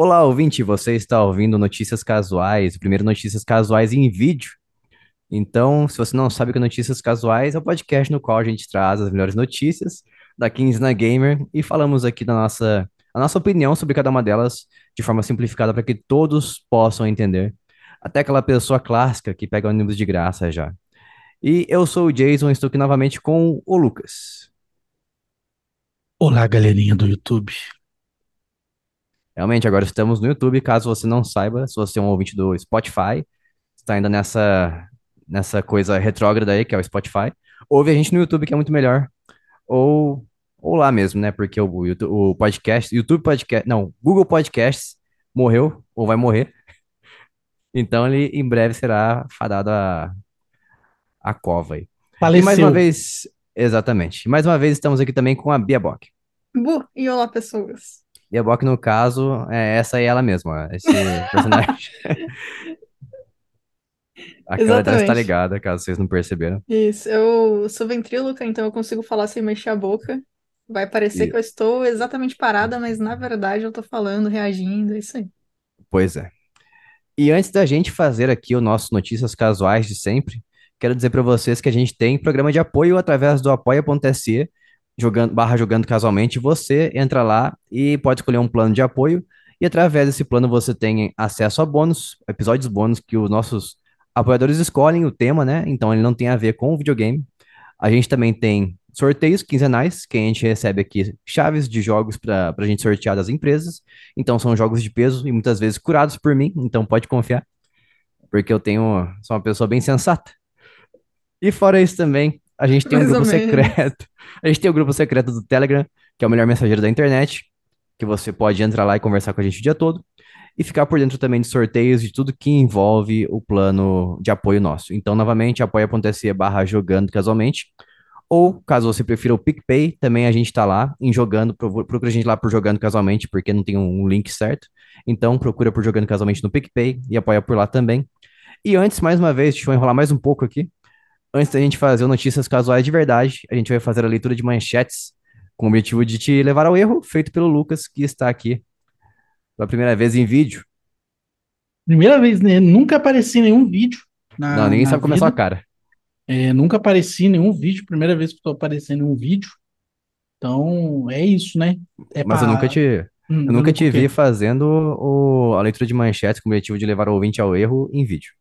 Olá, ouvinte, você está ouvindo Notícias Casuais, o primeiro Notícias Casuais em vídeo. Então, se você não sabe o que é Notícias Casuais, é o podcast no qual a gente traz as melhores notícias da Kingsna Gamer e falamos aqui da nossa, a nossa opinião sobre cada uma delas de forma simplificada para que todos possam entender. Até aquela pessoa clássica que pega ônibus de graça já. E eu sou o Jason, estou aqui novamente com o Lucas. Olá, galerinha do YouTube. Realmente, agora estamos no YouTube, caso você não saiba, se você é um ouvinte do Spotify, está ainda nessa, nessa coisa retrógrada aí, que é o Spotify, ouve a gente no YouTube, que é muito melhor, ou, ou lá mesmo, né, porque o, YouTube, o podcast, YouTube Podcast, não, Google Podcasts morreu, ou vai morrer, então ele em breve será fadado a, a cova aí. E mais uma Faleceu. vez, exatamente, mais uma vez estamos aqui também com a Bia Bock. Bu, e olá, pessoas. Bia Bock, no caso, é essa é ela mesma, esse personagem. A câmera está ligada, caso vocês não perceberam. Isso, eu sou ventríloca, então eu consigo falar sem mexer a boca. Vai parecer E, que eu estou exatamente parada, mas na verdade eu tô falando, reagindo, é isso aí. pois é. E antes da gente fazer aqui o nosso Notícias Casuais de sempre, quero dizer para vocês que a gente tem programa de apoio através do apoia.se, jogando, barra jogando casualmente. Você entra lá e pode escolher um plano de apoio, e através desse plano você tem acesso a bônus, episódios bônus que os nossos apoiadores escolhem o tema, né? Então ele não tem a ver com o videogame. A gente também tem sorteios quinzenais, que a gente recebe aqui chaves de jogos para a gente sortear das empresas. Então são jogos de peso e muitas vezes curados por mim, então pode confiar, porque eu tenho, sou uma pessoa bem sensata. E fora isso também, a gente tem um Mais ou grupo secreto. A gente tem o grupo secreto do Telegram, que é o melhor mensageiro da internet, que você pode entrar lá e conversar com a gente o dia todo. E ficar por dentro também de sorteios de tudo que envolve o plano de apoio nosso. Então, novamente, apoia.se barra jogando casualmente. Ou, caso você prefira o PicPay, também a gente tá lá em jogando, pro- procura a gente lá por jogando casualmente, porque não tem um link certo. Então, procura por jogando casualmente no PicPay e apoia por lá também. E antes, mais uma vez, deixa eu enrolar mais um pouco aqui. Antes da gente fazer notícias casuais de verdade, a gente vai fazer a leitura de manchetes com o objetivo de te levar ao erro, feito pelo Lucas, que está aqui pela primeira vez em vídeo. Primeira vez, né? Nunca apareci em nenhum vídeo Não, na, ninguém na sabe como é sua cara. É, nunca apareci em nenhum vídeo. Primeira vez que estou aparecendo em um vídeo. Então, é isso, né? É Mas eu nunca pra. te, eu Hum, nunca nunca te vi fazendo o- a leitura de manchetes com o objetivo de levar o ouvinte ao erro em vídeo.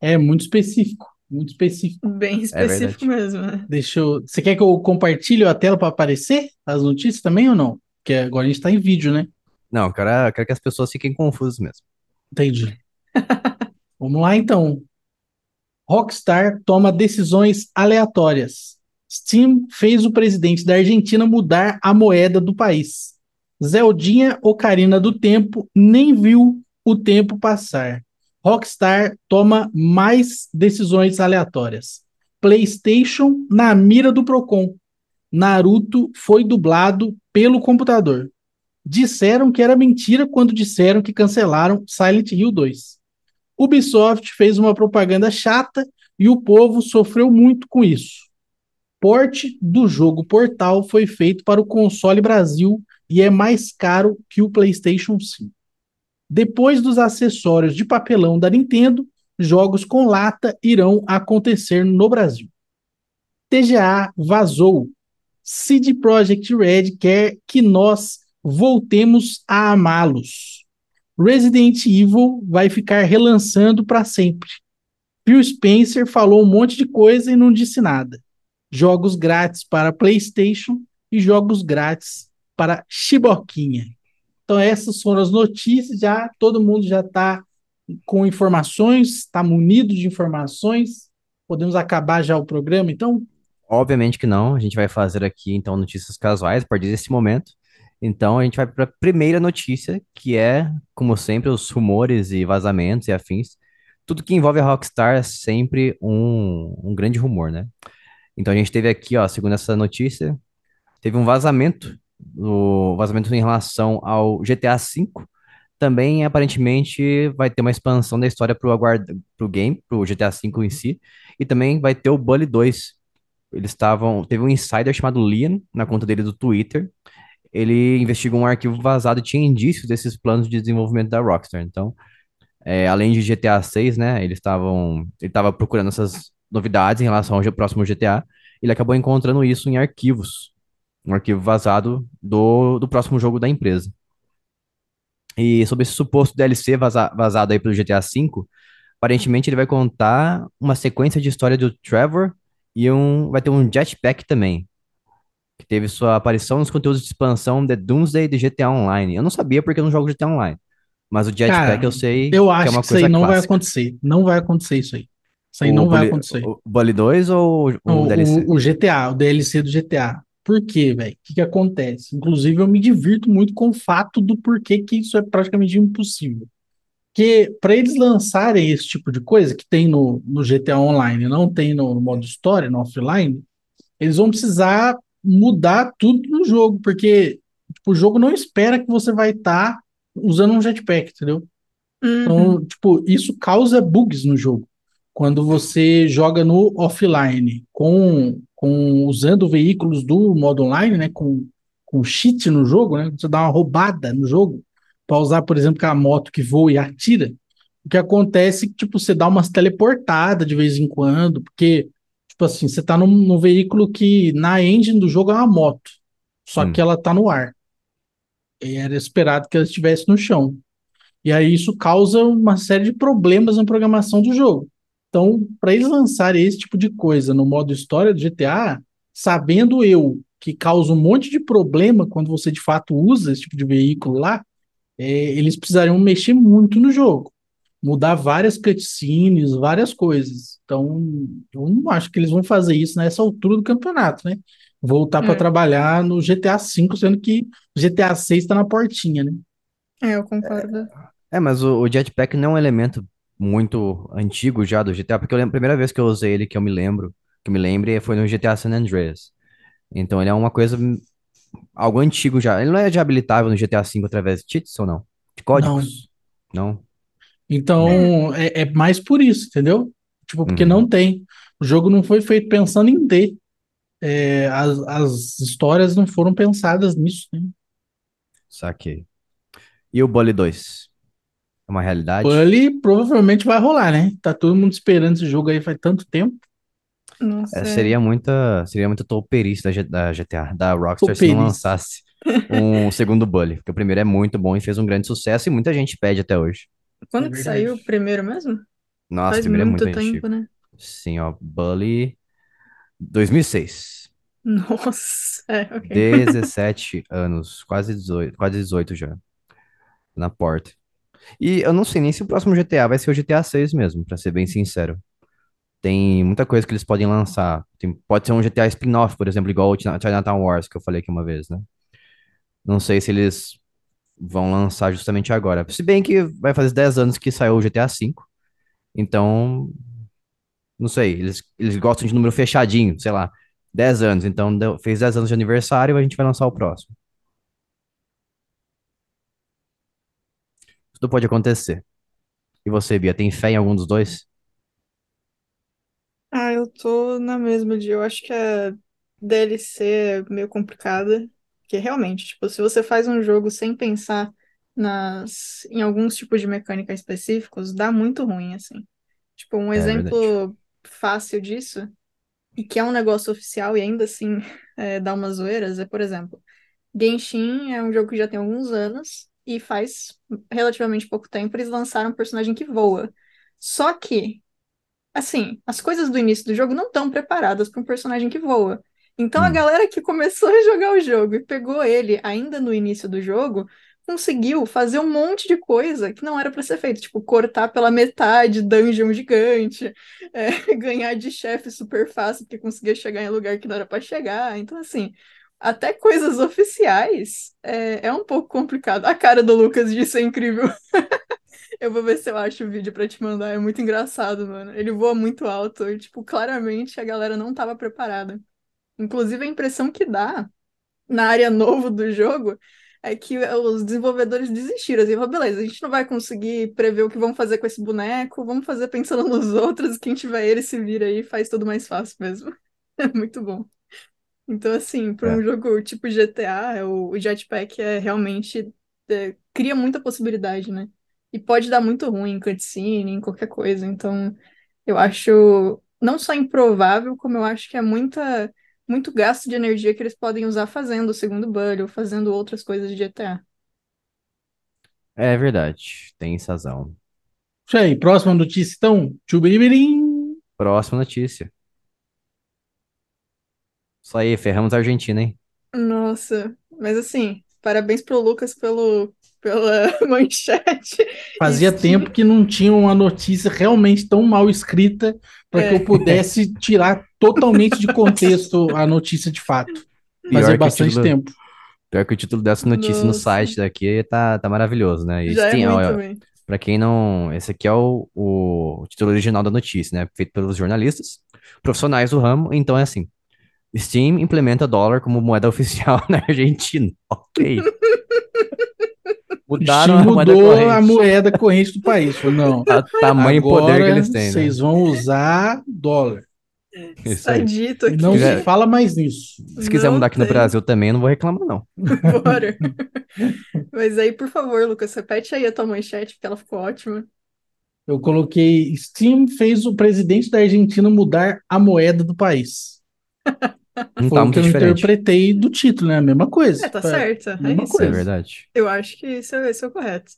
É muito específico. Muito específico. Bem É específico verdade. mesmo, né? Deixa eu. Você quer que eu compartilhe a tela para aparecer as notícias também ou não? Porque agora a gente está em vídeo, né? Não, eu quero, eu quero que as pessoas fiquem confusas mesmo. Entendi. Vamos lá, então. Rockstar toma decisões aleatórias. Steam fez o presidente da Argentina mudar a moeda do país. Zeldinha Ocarina do Tempo nem viu o tempo passar. Rockstar toma mais decisões aleatórias. PlayStation na mira do Procon. Naruto foi dublado pelo computador. Disseram que era mentira quando disseram que cancelaram Silent Hill 2. Ubisoft fez uma propaganda chata e o povo sofreu muito com isso. Porte do jogo Portal foi feito para o console Brasil e é mais caro que o PlayStation 5. Depois dos acessórios de papelão da Nintendo, jogos com lata irão acontecer no Brasil. TGA vazou. CD Projekt Red quer que nós voltemos a amá-los. Resident Evil vai ficar relançando para sempre. Phil Spencer falou um monte de coisa e não disse nada. Jogos grátis para PlayStation e jogos grátis para Chiboquinha. Então essas foram as notícias, já todo mundo já está com informações, está munido de informações. Podemos acabar já o programa, então? Obviamente que não, a gente vai fazer aqui então notícias casuais a partir desse momento. Então a gente vai para a primeira notícia, que é, como sempre, os rumores e vazamentos e afins. Tudo que envolve a Rockstar é sempre um, um grande rumor, né? Então a gente teve aqui, ó, segundo essa notícia, teve um vazamento, o vazamento em relação ao GTA V. Também aparentemente vai ter uma expansão da história aguarda, pro game, pro GTA V em si, e também vai ter o Bully 2. Eles estavam, teve um insider chamado Liam na conta dele do Twitter. ele investigou um arquivo vazado e tinha indícios desses planos de desenvolvimento da Rockstar. Então, é, além de GTA 6, né, eles estavam, ele estava procurando essas novidades em relação ao próximo GTA. Ele acabou encontrando isso em arquivos, um arquivo vazado do, do próximo jogo da empresa. E sobre esse suposto DLC vaza, vazado aí pelo GTA V, aparentemente ele vai contar uma sequência de história do Trevor e um, vai ter um jetpack também, que teve sua aparição nos conteúdos de expansão The Doomsday de GTA Online. Eu não sabia porque eu não jogo GTA Online, mas o jetpack Cara, eu sei eu que é acho uma que isso aí não vai clássica. acontecer. Não vai acontecer isso aí. Isso aí O não vai Bully, acontecer. o Bully 2 ou o O, DLC? o, o GTA, o DLC do GTA. Por quê, velho? O que que acontece? Inclusive, eu me divirto muito com o fato do porquê que isso é praticamente impossível. Porque para eles lançarem esse tipo de coisa que tem no, no GTA Online, não tem no, no modo história, no offline, eles vão precisar mudar tudo no jogo, porque tipo, o jogo não espera que você vai estar usando um jetpack, entendeu? Uhum. Então, tipo, isso causa bugs no jogo. Quando você joga no offline com, com usando veículos do modo online, né, com, com cheat no jogo, né, você dá uma roubada no jogo para usar, por exemplo, aquela moto que voa e atira, o que acontece é que, tipo, você dá umas teleportadas de vez em quando, porque, tipo assim, você tá num, num veículo que na engine do jogo é uma moto, só Hum. que ela tá no ar. E era esperado que ela estivesse no chão. E aí isso causa uma série de problemas na programação do jogo. Então, para eles lançarem esse tipo de coisa no modo história do GTA, sabendo eu que causa um monte de problema quando você de fato usa esse tipo de veículo lá, é, eles precisariam mexer muito no jogo, mudar várias cutscenes, várias coisas. Então, eu não acho que eles vão fazer isso nessa altura do campeonato, né? Voltar para É. trabalhar no GTA V, sendo que GTA 6 está na portinha, né? É, eu concordo. É, mas o, o jetpack não é um elemento muito antigo já do GTA, porque eu lembro, a primeira vez que eu usei ele, que eu me lembro, que eu me lembre, foi no GTA San Andreas. Então ele é uma coisa, algo antigo já. Ele não é de habilitável no GTA V através de cheats ou não? De códigos? Não. Então, é, é mais por isso, entendeu? Tipo, porque Uhum. não tem. O jogo não foi feito pensando em ter. É, as, as histórias não foram pensadas nisso, né? Saquei. E o Bully 2? É uma realidade? Bully provavelmente vai rolar, né? Tá todo mundo esperando esse jogo aí faz tanto tempo. Nossa, É, é. seria muita, seria muita toperice da, GTA, da Rockstar, se não lançasse um segundo Bully. Porque o primeiro é muito bom e fez um grande sucesso e muita gente pede até hoje. Quando É que saiu o primeiro mesmo? Nossa, o Faz primeiro é muito muito tempo, antigo. né? Sim, ó, Bully 2006. Nossa, é, ok. 17 anos, quase 18, quase 18 já. Na porta. E eu não sei nem se o próximo GTA vai ser o GTA 6 mesmo, pra ser bem sincero. Tem muita coisa que eles podem lançar. Tem- pode ser um GTA spin-off, por exemplo, igual o China- Chinatown Wars, que eu falei aqui uma vez, né? Não sei se eles vão lançar justamente agora. Se bem que vai fazer 10 anos que saiu o GTA V. Então, não sei, eles, eles gostam de número fechadinho, sei lá, 10 anos. Então, deu- fez 10 anos de aniversário a gente vai lançar o próximo. Tudo pode acontecer. E você, Bia, tem fé em algum dos dois? Ah, eu tô na mesma de. Eu acho que a DLC é meio complicada. Porque realmente, tipo, se você faz um jogo sem pensar nas, em alguns tipos de mecânica específicos, dá muito ruim, assim. Tipo, um É verdade. exemplo fácil disso, e que é um negócio oficial e ainda assim é, dá umas zoeiras, é, por exemplo, Genshin é um jogo que já tem alguns anos, e faz relativamente pouco tempo eles lançaram um personagem que voa. Só que assim, as coisas do início do jogo não estão preparadas para um personagem que voa. Então a Hum. galera que começou a jogar o jogo e pegou ele ainda no início do jogo, conseguiu fazer um monte de coisa que não era para ser feito, tipo cortar pela metade dungeon gigante, é, ganhar de chefe super fácil porque conseguia chegar em lugar que não era para chegar. Então assim, até coisas oficiais é, é um pouco complicado. A cara do Lucas disso é incrível. Eu vou ver se eu acho o vídeo pra te mandar. É muito engraçado, mano. Ele voa muito alto e, tipo, claramente a galera não tava preparada. Inclusive, a impressão que dá na área novo do jogo é que os desenvolvedores desistiram. Assim, beleza, a gente não vai conseguir prever o que vão fazer com esse boneco, vamos fazer pensando nos outros. Quem tiver ele se vira aí faz tudo mais fácil mesmo. É muito bom. Então, assim, para É. um jogo tipo GTA, o, o Jetpack é realmente é, cria muita possibilidade, né? E pode dar muito ruim em cutscene, em qualquer coisa. Então, eu acho não só improvável, como eu acho que é muita, muito gasto de energia que eles podem usar fazendo o segundo Bully ou fazendo outras coisas de GTA. É verdade, tem razão. Isso aí, próxima notícia então. Tchubiribirim. Próxima notícia. Isso aí, ferramos a Argentina, hein? Nossa, mas assim, parabéns pro Lucas pelo, pela manchete. Fazia Steam- tempo que não tinha uma notícia realmente tão mal escrita para que É. eu pudesse tirar totalmente de contexto a notícia de fato. Pior Fazia que bastante título- tempo. Pior que o título dessa notícia no Nossa. site daqui tá, tá maravilhoso, né? Já é Steam, muito ó, também. Pra quem não. Esse aqui é o, o título original da notícia, né? Feito pelos jornalistas profissionais do ramo. Então é assim: Steam implementa dólar como moeda oficial na Argentina. Ok. Mudaram Steam a moeda mudou a corrente. moeda corrente do país. Falou, não, A tamanho e poder que agora eles têm, né? vocês vão usar dólar. Isso Está aí. dito aqui. Não se fala mais nisso. Se quiser Não mudar aqui no tem. Brasil também, eu não vou reclamar, não. Bora. Mas aí, por favor, Lucas, repete aí a tua manchete, porque ela ficou ótima. Eu coloquei Steam fez o presidente da Argentina mudar a moeda do país. Não tá o muito que eu diferente. interpretei do título, né? A mesma coisa. É, tá Foi certo. É mesma isso. É coisa. verdade. Eu acho que isso é, isso é o correto.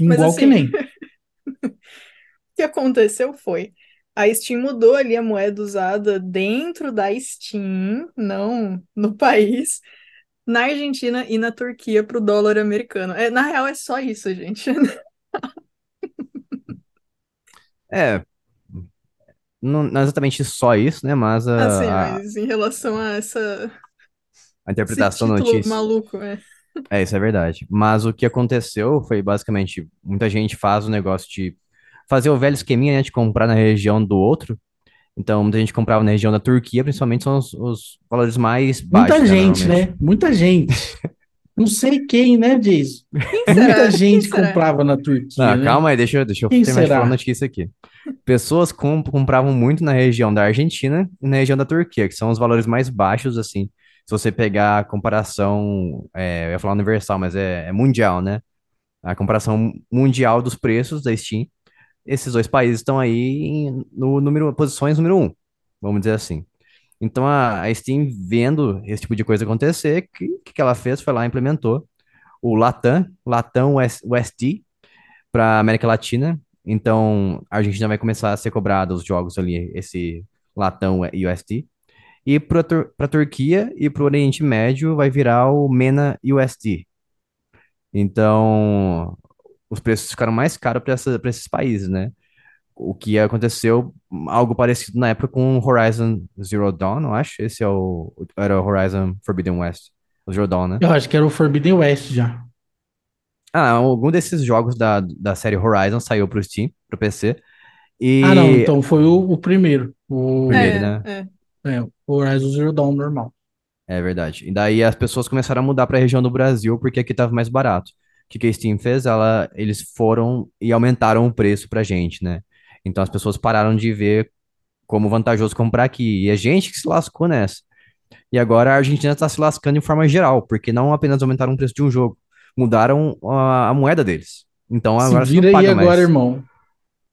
Mas Igual assim- que nem. O que aconteceu foi, a Steam mudou ali a moeda usada dentro da Steam, não no país, na Argentina e na Turquia para o dólar americano. É, na real, é só isso, gente. É. Não, não é exatamente só isso, né? Mas a, Assim, a- mas em relação a essa, a interpretação da notícia. maluco, é. É, isso é verdade. Mas o que aconteceu foi basicamente muita gente faz o negócio de fazer o velho esqueminha, né, de comprar na região do outro. Então, muita gente comprava na região da Turquia, principalmente são os, os valores mais baixos. Muita gente, né? Muita gente. Não sei quem, né, Jason? será? Muita Quem gente será? comprava na Turquia, Não, né? calma aí, deixa, eu- deixa eu terminar de falar a notícia aqui. Pessoas com- compravam muito na região da Argentina e na região da Turquia, que são os valores mais baixos, assim. Se você pegar a comparação, é, eu ia falar universal, mas é, é mundial, né? A comparação mundial dos preços da Steam, esses dois países estão aí no número, posições número um, vamos dizer assim. Então a, a Steam vendo esse tipo de coisa acontecer, o que, que ela fez? Foi lá e implementou o Latam, Latam US, USD para América Latina. Então a Argentina vai começar a ser cobrado os jogos ali, esse Latam USD. E para a Turquia e para o Oriente Médio vai virar o MENA USD. Então os preços ficaram mais caros para esses países, né? O que aconteceu, algo parecido na época com Horizon Zero Dawn, eu acho. Esse é o, era o Horizon Forbidden West. O Zero Dawn, né? Eu acho que era o Forbidden West já. Ah, algum desses jogos da, da série Horizon saiu pro Steam, pro PC. E Ah, não, então foi o, o primeiro. O, Primeiro, é, né? é. é, o Horizon Zero Dawn normal. É verdade. E daí as pessoas começaram a mudar para a região do Brasil porque aqui tava mais barato. O que que a Steam fez? Ela, eles foram e aumentaram o preço pra gente, né? Então as pessoas pararam de ver como vantajoso comprar aqui. E a gente que se lascou nessa. E agora a Argentina está se lascando de forma geral, porque não apenas aumentaram o preço de um jogo, mudaram a, a moeda deles. Então Se agora você vira não aí paga agora, mais. irmão.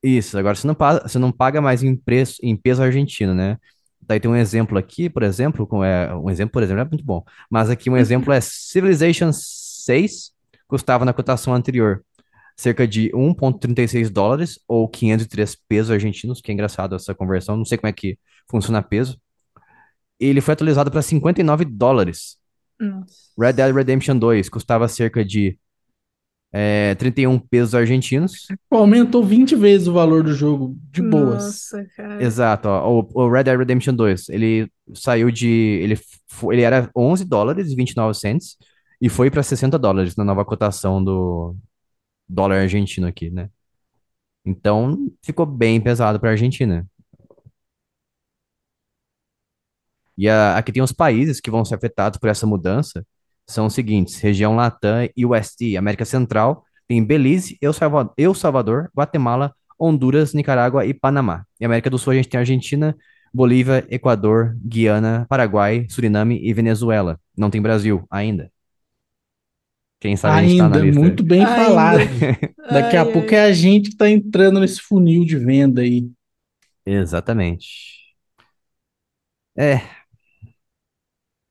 Isso, agora você não paga, você não paga mais em preço, em peso argentino, né? Daí tem um exemplo aqui, por exemplo, com, é, um exemplo, por exemplo, é muito bom. Mas aqui um exemplo é Civilization 6 custava na cotação anterior cerca de 1,36 dólares ou 503 pesos argentinos, que é engraçado essa conversão, não sei como é que funciona peso. Ele foi atualizado para 59 dólares. Nossa. Red Dead Redemption 2 custava cerca de é, 31 pesos argentinos. Pô, Aumentou 20 vezes o valor do jogo, de boas. Nossa, cara. Exato, ó, o, o Red Dead Redemption 2, ele saiu de. Ele, ele era 11 dólares e 29 cents e foi para 60 dólares na nova cotação do dólar argentino aqui, né? Então ficou bem pesado para a Argentina. E a- aqui tem os países que vão ser afetados por essa mudança. São os seguintes: região Latam e USD, América Central, tem Belize, El Salvador, El Salvador, Guatemala, Honduras, Nicarágua e Panamá. E América do Sul a gente tem Argentina, Bolívia, Equador, Guiana, Paraguai, Suriname e Venezuela. Não tem Brasil ainda. Quem sabe a gente tá na Ainda, lista. muito bem Ainda. falado. Daqui a Ai, pouco ai. é a gente que tá entrando nesse funil de venda aí. Exatamente. É.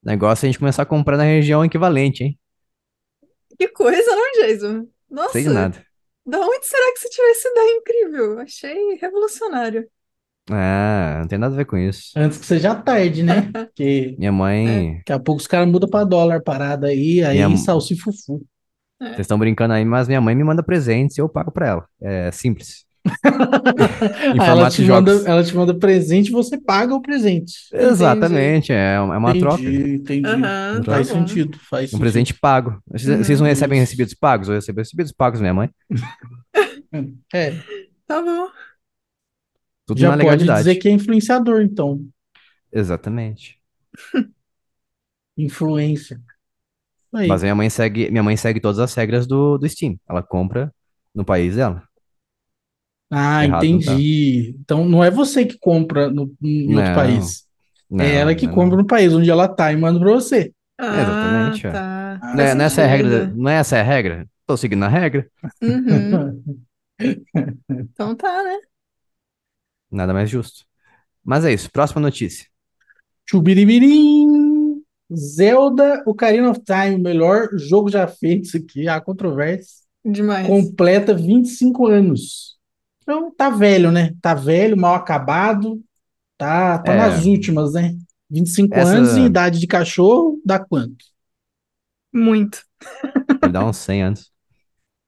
Negócio é a gente começar a comprar na região equivalente, hein? Que coisa, não, Jason? Sei de Nossa, nada. da onde será que você tirou essa ideia incrível? Achei revolucionário. Ah, não tem nada a ver com isso. Antes que seja tarde, né? Porque Minha mãe. daqui a pouco os caras mudam pra dólar parada aí, aí Minha- salsifufu. Vocês estão brincando aí, mas minha mãe me manda presentes e eu pago pra ela. É simples. Ela te manda, ela te manda presente você paga o presente. Exatamente, é uma é uma troca. Entendi, entendi. Tá Faz sentido, faz Um sentido. presente pago. Vocês, vocês não Uhum. recebem recebidos pagos? Eu recebo recebidos pagos minha mãe. É, Tá bom. Tudo já na pode legalidade. dizer que é influenciador, então. Exatamente. Influência. Aí. Mas minha mãe segue, minha mãe segue todas as regras do, do Steam. Ela compra no país dela. Ah, Errado entendi. Então não é você que compra no, em outro Não, país. Não, é ela que não, compra não. no país onde ela tá e manda pra você. Ah, Exatamente, é. tá. Ah, Não é, Faz não é essa é a regra. Não é essa a regra? Tô seguindo a regra. Uhum. Então tá, né? Nada mais justo. Mas é isso. Próxima notícia. Chubiribirim! Zelda Ocarina of Time, o melhor jogo já feito, isso aqui, há controvérsia. Demais. Completa 25 anos. Então tá velho, né? Tá velho, mal acabado. Tá, tá É. nas últimas, né? 25 Essa- anos em idade de cachorro, dá quanto? Muito. Ele dá uns 100 anos.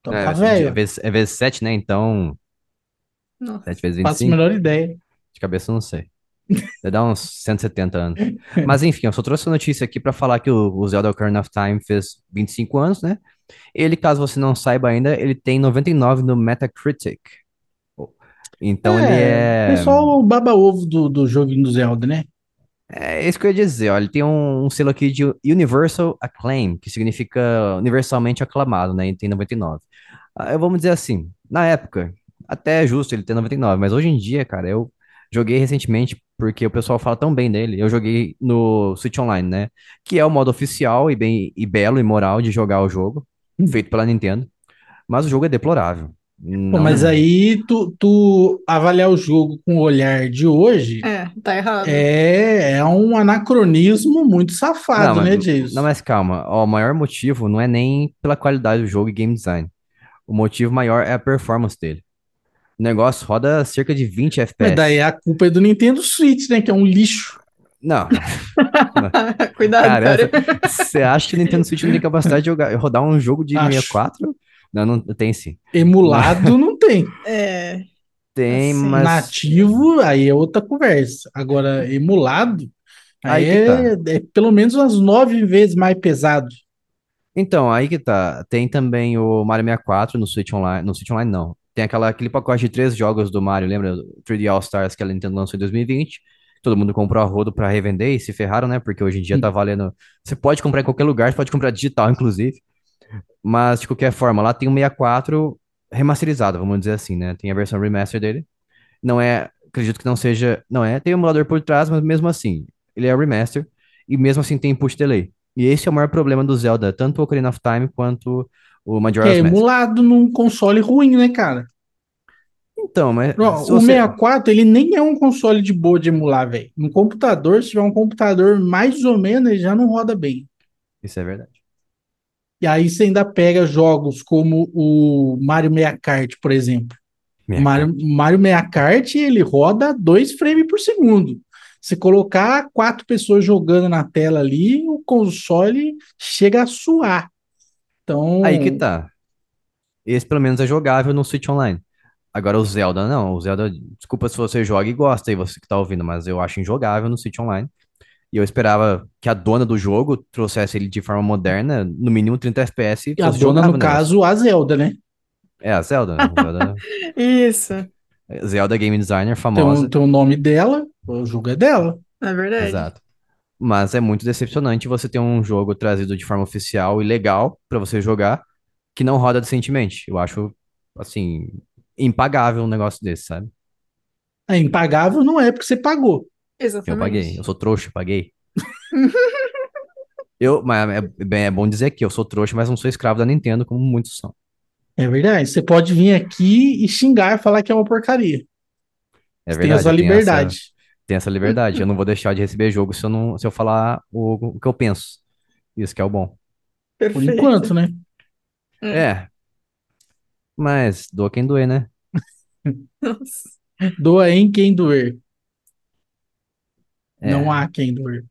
Então é, tá é velho. vezes, é vezes 7, né? Então, Nossa. 7 vezes Faço a 25. menor ideia. De cabeça eu não sei. Deve dar uns 170 anos. Mas enfim, eu só trouxe a notícia aqui pra falar que o, o Zelda Ocarina of Time fez 25 anos, né? Ele, caso você não saiba ainda, ele tem 99 no Metacritic. Então ele é. O pessoal baba ovo do, do joguinho do Zelda, né? É isso que eu ia dizer. Ele tem um, um selo aqui de Universal Acclaim, que significa universalmente aclamado, né? Ele tem 99. Ah, eu vamos dizer assim, na época, até é justo ele ter 99, mas hoje em dia, cara, eu joguei recentemente porque o pessoal fala tão bem dele. Eu joguei no Switch Online, né? Que é o modo oficial e bem e belo e moral de jogar o jogo, feito pela Nintendo. Mas o jogo é deplorável. Não- mas aí tu, tu avaliar o jogo com o olhar de hoje É, tá errado. é, é um anacronismo muito safado, Não, né, Jason? não, mas calma. Ó, o maior motivo não é nem pela qualidade do jogo e game design. O motivo maior é a performance dele. O negócio roda cerca de 20 FPS. Mas daí a culpa é do Nintendo Switch, né? Que é um lixo. Não, Cuidado, cara, cara. você acha que o Nintendo Switch não tem capacidade de jogar- rodar um jogo de Acho. 64? Não, não tem sim. Emulado não tem. É. Tem, Assim, mas. Nativo, aí é outra conversa. Agora, emulado, aí, Aí que tá. é, é pelo menos umas nove vezes mais pesado. Então, aí que tá. Tem também o Mario 64 no Switch Online. No Switch Online, não. Tem aquela, aquele pacote de três jogos do Mario, lembra? 3D All Stars que a Nintendo lançou em 2020. Todo mundo comprou a rodo pra revender e se ferraram, né? Porque hoje em dia tá valendo. Você pode comprar em qualquer lugar, você pode comprar digital, inclusive. Mas, de qualquer forma, lá tem o 64 remasterizado, vamos dizer assim, né? Tem a versão remaster dele. Não é. Acredito que não seja. Não é. Tem o emulador por trás, mas mesmo assim, ele é remaster. E mesmo assim tem input delay. E esse é o maior problema do Zelda, tanto o Ocarina of Time quanto o Majora's é Mask. emulado num console ruim, né, cara? Então, mas o você- 64, ele nem é um console de boa de emular, velho. No computador, se tiver um computador mais ou menos, ele já não roda bem. Isso é verdade. E aí você ainda pega jogos como o Mario 60 Kart, por exemplo. Mario, Mario 60 Kart, ele roda 2 frames por segundo. Se colocar quatro pessoas jogando na tela ali, o console chega a suar. Então, Aí que tá. Esse pelo menos é jogável no Switch Online. Agora o Zelda não. O Zelda, desculpa se você joga e gosta aí, você que tá ouvindo, mas eu acho injogável no Switch Online. E eu esperava que a dona do jogo trouxesse ele de forma moderna, no mínimo 30 FPS, e a dona, no caso, a Zelda, né? É, a Zelda. né? Zelda, Isso. Zelda Game Designer Tem famosa. o, tem o nome dela, o jogo é dela. É verdade. Exato. Mas é muito decepcionante você ter um jogo trazido de forma oficial e legal pra você jogar que não roda decentemente. Eu acho, assim, impagável um negócio desse, sabe? É impagável, não é porque você pagou. Eu paguei. Exatamente. Eu sou trouxa, paguei. Eu, mas é, bem, é bom dizer que eu sou trouxa, mas não sou escravo da Nintendo, como muitos são. É verdade. Você pode vir aqui e xingar, falar que é uma porcaria. É Você tem a verdade, sua tenho essa, liberdade. tenho essa liberdade. Eu não vou deixar de receber jogo se eu não, se eu falar o, o que eu penso. Isso que é o bom. Por Perfeito. enquanto, né? É. É. Mas doa quem doer, né? Nossa. Doa em quem doer. É. Não há quem doer.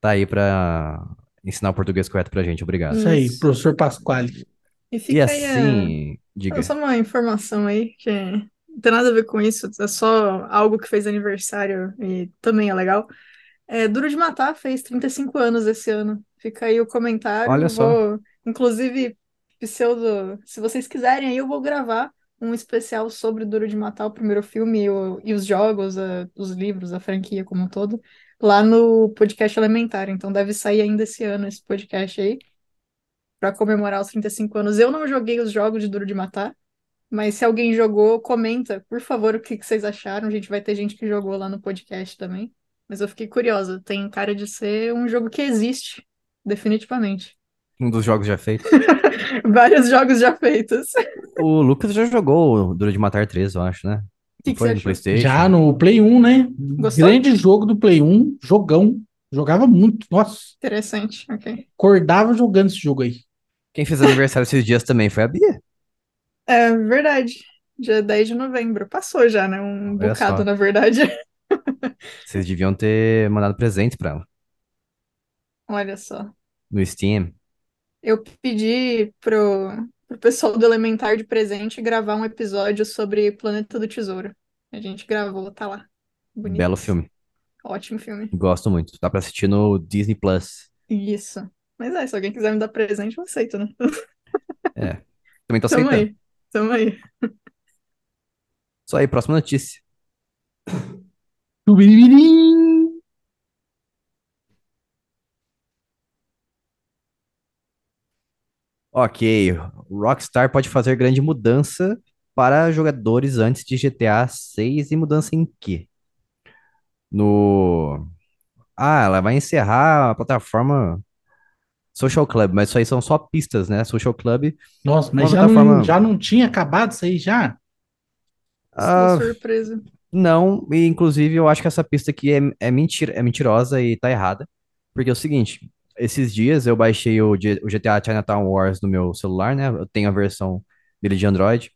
Tá aí pra ensinar o português correto pra gente. Obrigado. Isso aí, Isso. professor Pasquale. E E fica assim, diga. Só uma informação aí, que não tem nada a ver com isso, é só algo que fez aniversário e também é legal. É, Duro de Matar fez 35 anos esse ano. Fica aí o comentário. Olha só. Vou, inclusive, pseudo, se vocês quiserem, aí eu vou gravar um especial sobre Duro de Matar, o primeiro filme e, o- e os jogos, a- os livros, a franquia como um todo, lá no podcast Elementar. Então deve sair ainda esse ano esse podcast aí, para comemorar os 35 anos. Eu não joguei os jogos de Duro de Matar. Mas se alguém jogou, comenta, por favor, o que que vocês acharam. A gente vai ter gente que jogou lá no podcast também. Mas eu fiquei curiosa. Tem cara de ser um jogo que existe, definitivamente. Um dos jogos já feitos. Vários jogos já feitos. O Lucas já jogou o Duro de Matar 3, eu acho, né? Que que foi você no achou? PlayStation? Já no Play 1, né? Gostou? Grande jogo do Play 1, jogão. Jogava muito. Nossa, Interessante, ok. acordava jogando esse jogo aí. Quem fez aniversário esses dias também foi a Bia. É verdade. Dia 10 de novembro. Passou já, né? Um Olha bocado, só. na verdade. Vocês deviam ter mandado presentes pra ela. Olha só. No Steam. Eu pedi pro, pro pessoal do Elementar de presente gravar um episódio sobre Planeta do Tesouro. A gente gravou, tá lá. Bonito. Belo filme. Ótimo filme. Gosto muito. Dá pra assistir no Disney Plus. Isso. Mas é, se alguém quiser me dar presente, eu aceito, né? É. Também tô Tamo aceitando. aí. Tamo aí. Só aí, próxima notícia. Tubiririm. Ok. Rockstar pode fazer grande mudança para jogadores antes de GTA 6 e mudança em quê? No. Ah, ela vai encerrar a plataforma Social Club, mas isso aí são só pistas, né? Social Club, Nossa, mas já não, plataforma. já não tinha acabado isso aí já? Estou Ah, surpresa. não, e inclusive eu acho que essa pista aqui é, é, mentira, é mentirosa e tá errada. Porque é o seguinte, esses dias eu baixei o, GTA Chinatown Wars no meu celular, né? Eu tenho a versão dele de Android.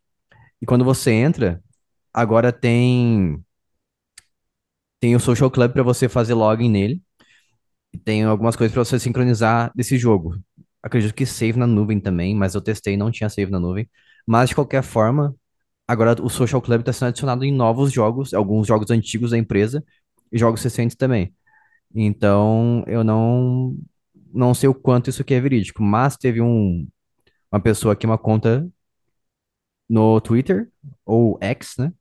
E quando você entra, agora tem, tem o Social Club para você fazer login nele. E tem algumas coisas para você sincronizar desse jogo. Acredito que save na nuvem também, mas eu testei não tinha save na nuvem. Mas de qualquer forma, agora o Social Club está sendo adicionado em novos jogos, alguns jogos antigos da empresa e jogos recentes também. Então, eu não não sei o quanto isso aqui é verídico, mas teve um, uma pessoa aqui, uma conta no Twitter, ou X, né?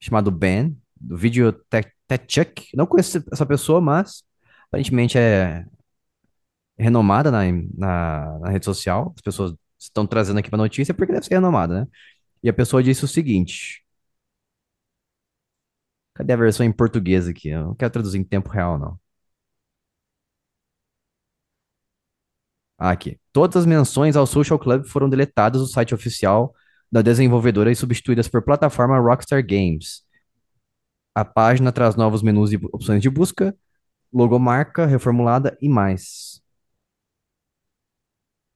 Chamado Ben, do Video Tech Tech Check. Não conheço essa pessoa, mas aparentemente é renomada na, na, na rede social. As pessoas estão trazendo aqui para notícia porque deve ser renomada, né? E a pessoa disse o seguinte: cadê a versão em português aqui? Eu não quero traduzir em tempo real, não. Aqui. Todas as menções ao Social Club foram deletadas do site oficial da desenvolvedora e substituídas por plataforma Rockstar Games. A página traz novos menus e opções de busca, logomarca reformulada e mais.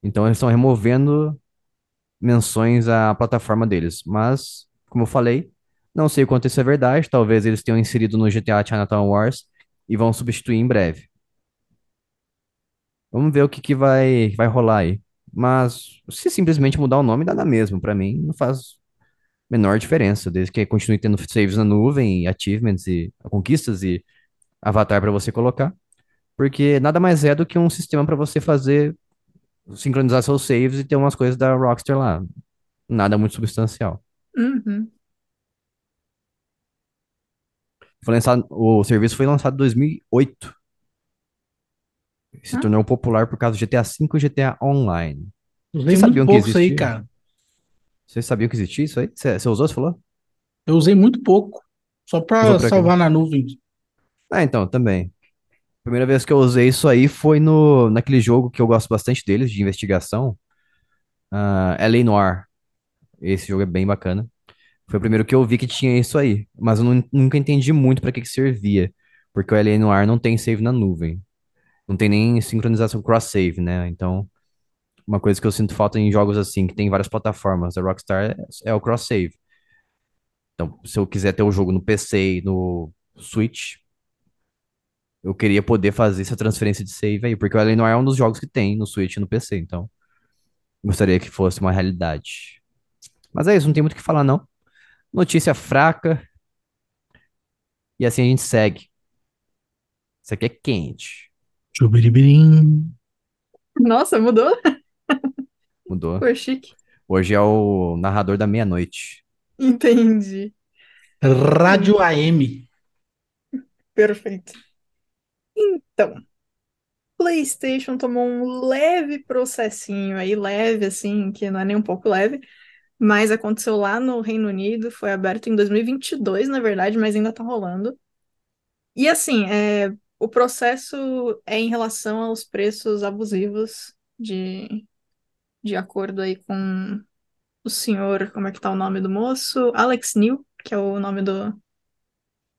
Então eles estão removendo menções à plataforma deles. Mas, como eu falei, não sei o quanto isso é verdade. Talvez eles tenham inserido no GTA Chinatown Wars e vão substituir em breve. Vamos ver o que, que vai, vai rolar aí. Mas se simplesmente mudar o nome, dá na mesma. Pra mim, não faz menor diferença, desde que continue tendo saves na nuvem, e achievements e conquistas e avatar pra você colocar. Porque nada mais é do que um sistema pra você fazer sincronizar seus saves e ter umas coisas da Rockstar lá. Nada muito substancial. Uhum. Foi lançado, o serviço foi lançado em 2008. Se Ah. tornou popular por causa do GTA V e GTA Online. Usei Vocês muito sabiam que pouco isso aí, existia? cara. Vocês sabiam que existia isso aí? Você usou, você falou? Eu usei muito pouco. Só pra salvar na nuvem. Ah, então, também. Primeira vez que eu usei isso aí foi no, naquele jogo que eu gosto bastante deles, de investigação, uh, L.A. Noire. Esse jogo é bem bacana. Foi o primeiro que eu vi que tinha isso aí, mas eu nu- nunca entendi muito para que que servia, porque o L.A. Noire não tem save na nuvem. Não tem nem sincronização cross-save, né? Então, uma coisa que eu sinto falta em jogos assim, que tem várias plataformas, a Rockstar é, é o cross-save. Então, se eu quiser ter o jogo no PC e no Switch, eu queria poder fazer essa transferência de save aí, porque o. Noire é um dos jogos que tem no Switch e no PC, então gostaria que fosse uma realidade. Mas é isso, não tem muito o que falar, não. Notícia fraca, e assim a gente segue. Isso aqui é quente. Chubiribirim. Nossa, mudou? Mudou. Ficou chique. Hoje é o narrador da meia-noite. Entendi. Rádio AM. Perfeito. Então, PlayStation tomou um leve processinho aí, leve assim, que não é nem um pouco leve, mas aconteceu lá no Reino Unido, foi aberto em 2022, na verdade, mas ainda tá rolando. E assim, é, o processo é em relação aos preços abusivos de, de acordo aí com o senhor, como é que tá o nome do moço? Alex New, que é o nome do,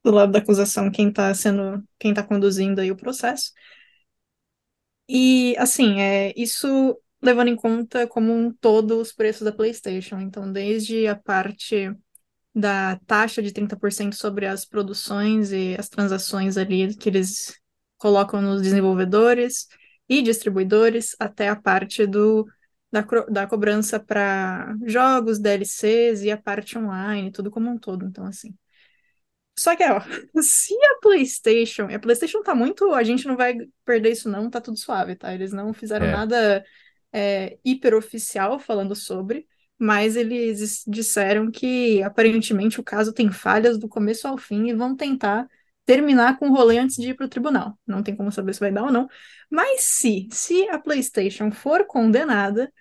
do lado da acusação, quem tá sendo, quem tá conduzindo aí o processo. E assim, é, isso levando em conta como um todo os preços da PlayStation. Então, desde a parte da taxa de 30% sobre as produções e as transações ali que eles colocam nos desenvolvedores e distribuidores, até a parte do, da, da cobrança para jogos, DLCs e a parte online, tudo como um todo. Então, assim. Só que, ó, se a PlayStation, a PlayStation tá muito, a gente não vai perder isso não, tá tudo suave, tá? Eles não fizeram É. nada é, hiperoficial falando sobre, mas eles dis- disseram que aparentemente o caso tem falhas do começo ao fim e vão tentar terminar com o rolê antes de ir pro tribunal. Não tem como saber se vai dar ou não. Mas se, se a PlayStation for condenada,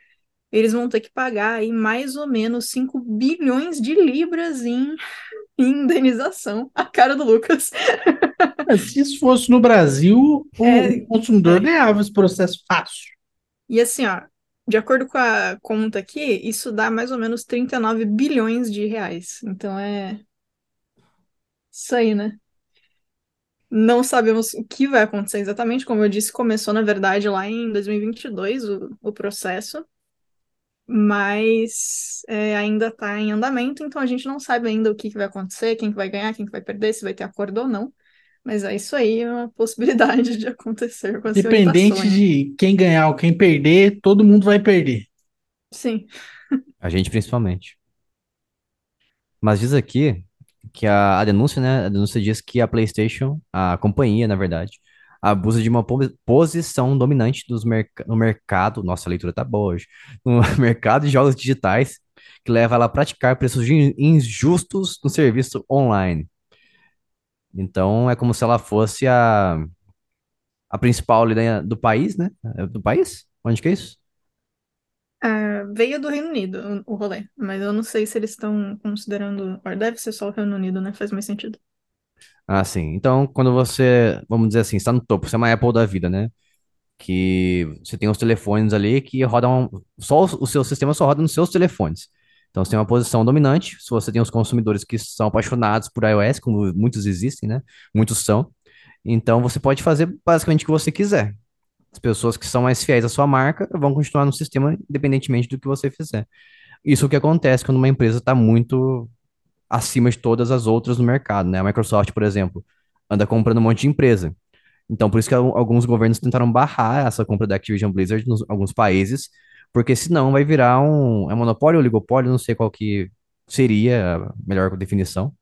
eles vão ter que pagar aí mais ou menos 5 bilhões de libras em em indenização. A cara do Lucas. É, Se isso fosse no Brasil, o, É, o consumidor é. ganhava esse processo fácil. E assim, ó, de acordo com a conta aqui, isso dá mais ou menos 39 bilhões de reais. Então é isso aí, né? Não sabemos o que vai acontecer exatamente. Como eu disse, começou, na verdade, lá em 2022 o, o processo, mas é, ainda está em andamento, então a gente não sabe ainda o que, que vai acontecer, quem que vai ganhar, quem que vai perder, se vai ter acordo ou não. Mas é isso aí, é uma possibilidade de acontecer com a senhorita Independente Sony. de quem ganhar ou quem perder, todo mundo vai perder. Sim. A gente principalmente. Mas diz aqui que a, a denúncia, né? A denúncia diz que a PlayStation, a companhia, na verdade, abusa de uma po- posição dominante dos merc no mercado. Nossa, a leitura tá boa hoje. No mercado de jogos digitais, que leva ela a praticar preços in- injustos no serviço online. Então, é como se ela fosse a, a principal da- do país, né? É Do país? Onde que é isso? Ah, veio do Reino Unido o, rolê, mas eu não sei se eles estão considerando. Deve ser só o Reino Unido, né? Faz mais sentido. Ah, sim. Então, quando você, vamos dizer assim, está no topo, você é uma Apple da vida, né? Que você tem os telefones ali que rodam, só o, o seu sistema só roda nos seus telefones. Então, você tem uma posição dominante. Se você tem os consumidores que são apaixonados por iOS, como muitos existem, né? Muitos são. Então, você pode fazer basicamente o que você quiser. As pessoas que são mais fiéis à sua marca vão continuar no sistema, independentemente do que você fizer. Isso é que acontece quando uma empresa está muito acima de todas as outras no mercado, né? A Microsoft, por exemplo, anda comprando um monte de empresa. Então, por isso que al- alguns governos tentaram barrar essa compra da Activision Blizzard em alguns países, porque senão vai virar um, é monopólio ou oligopólio, não sei qual que seria a melhor definição,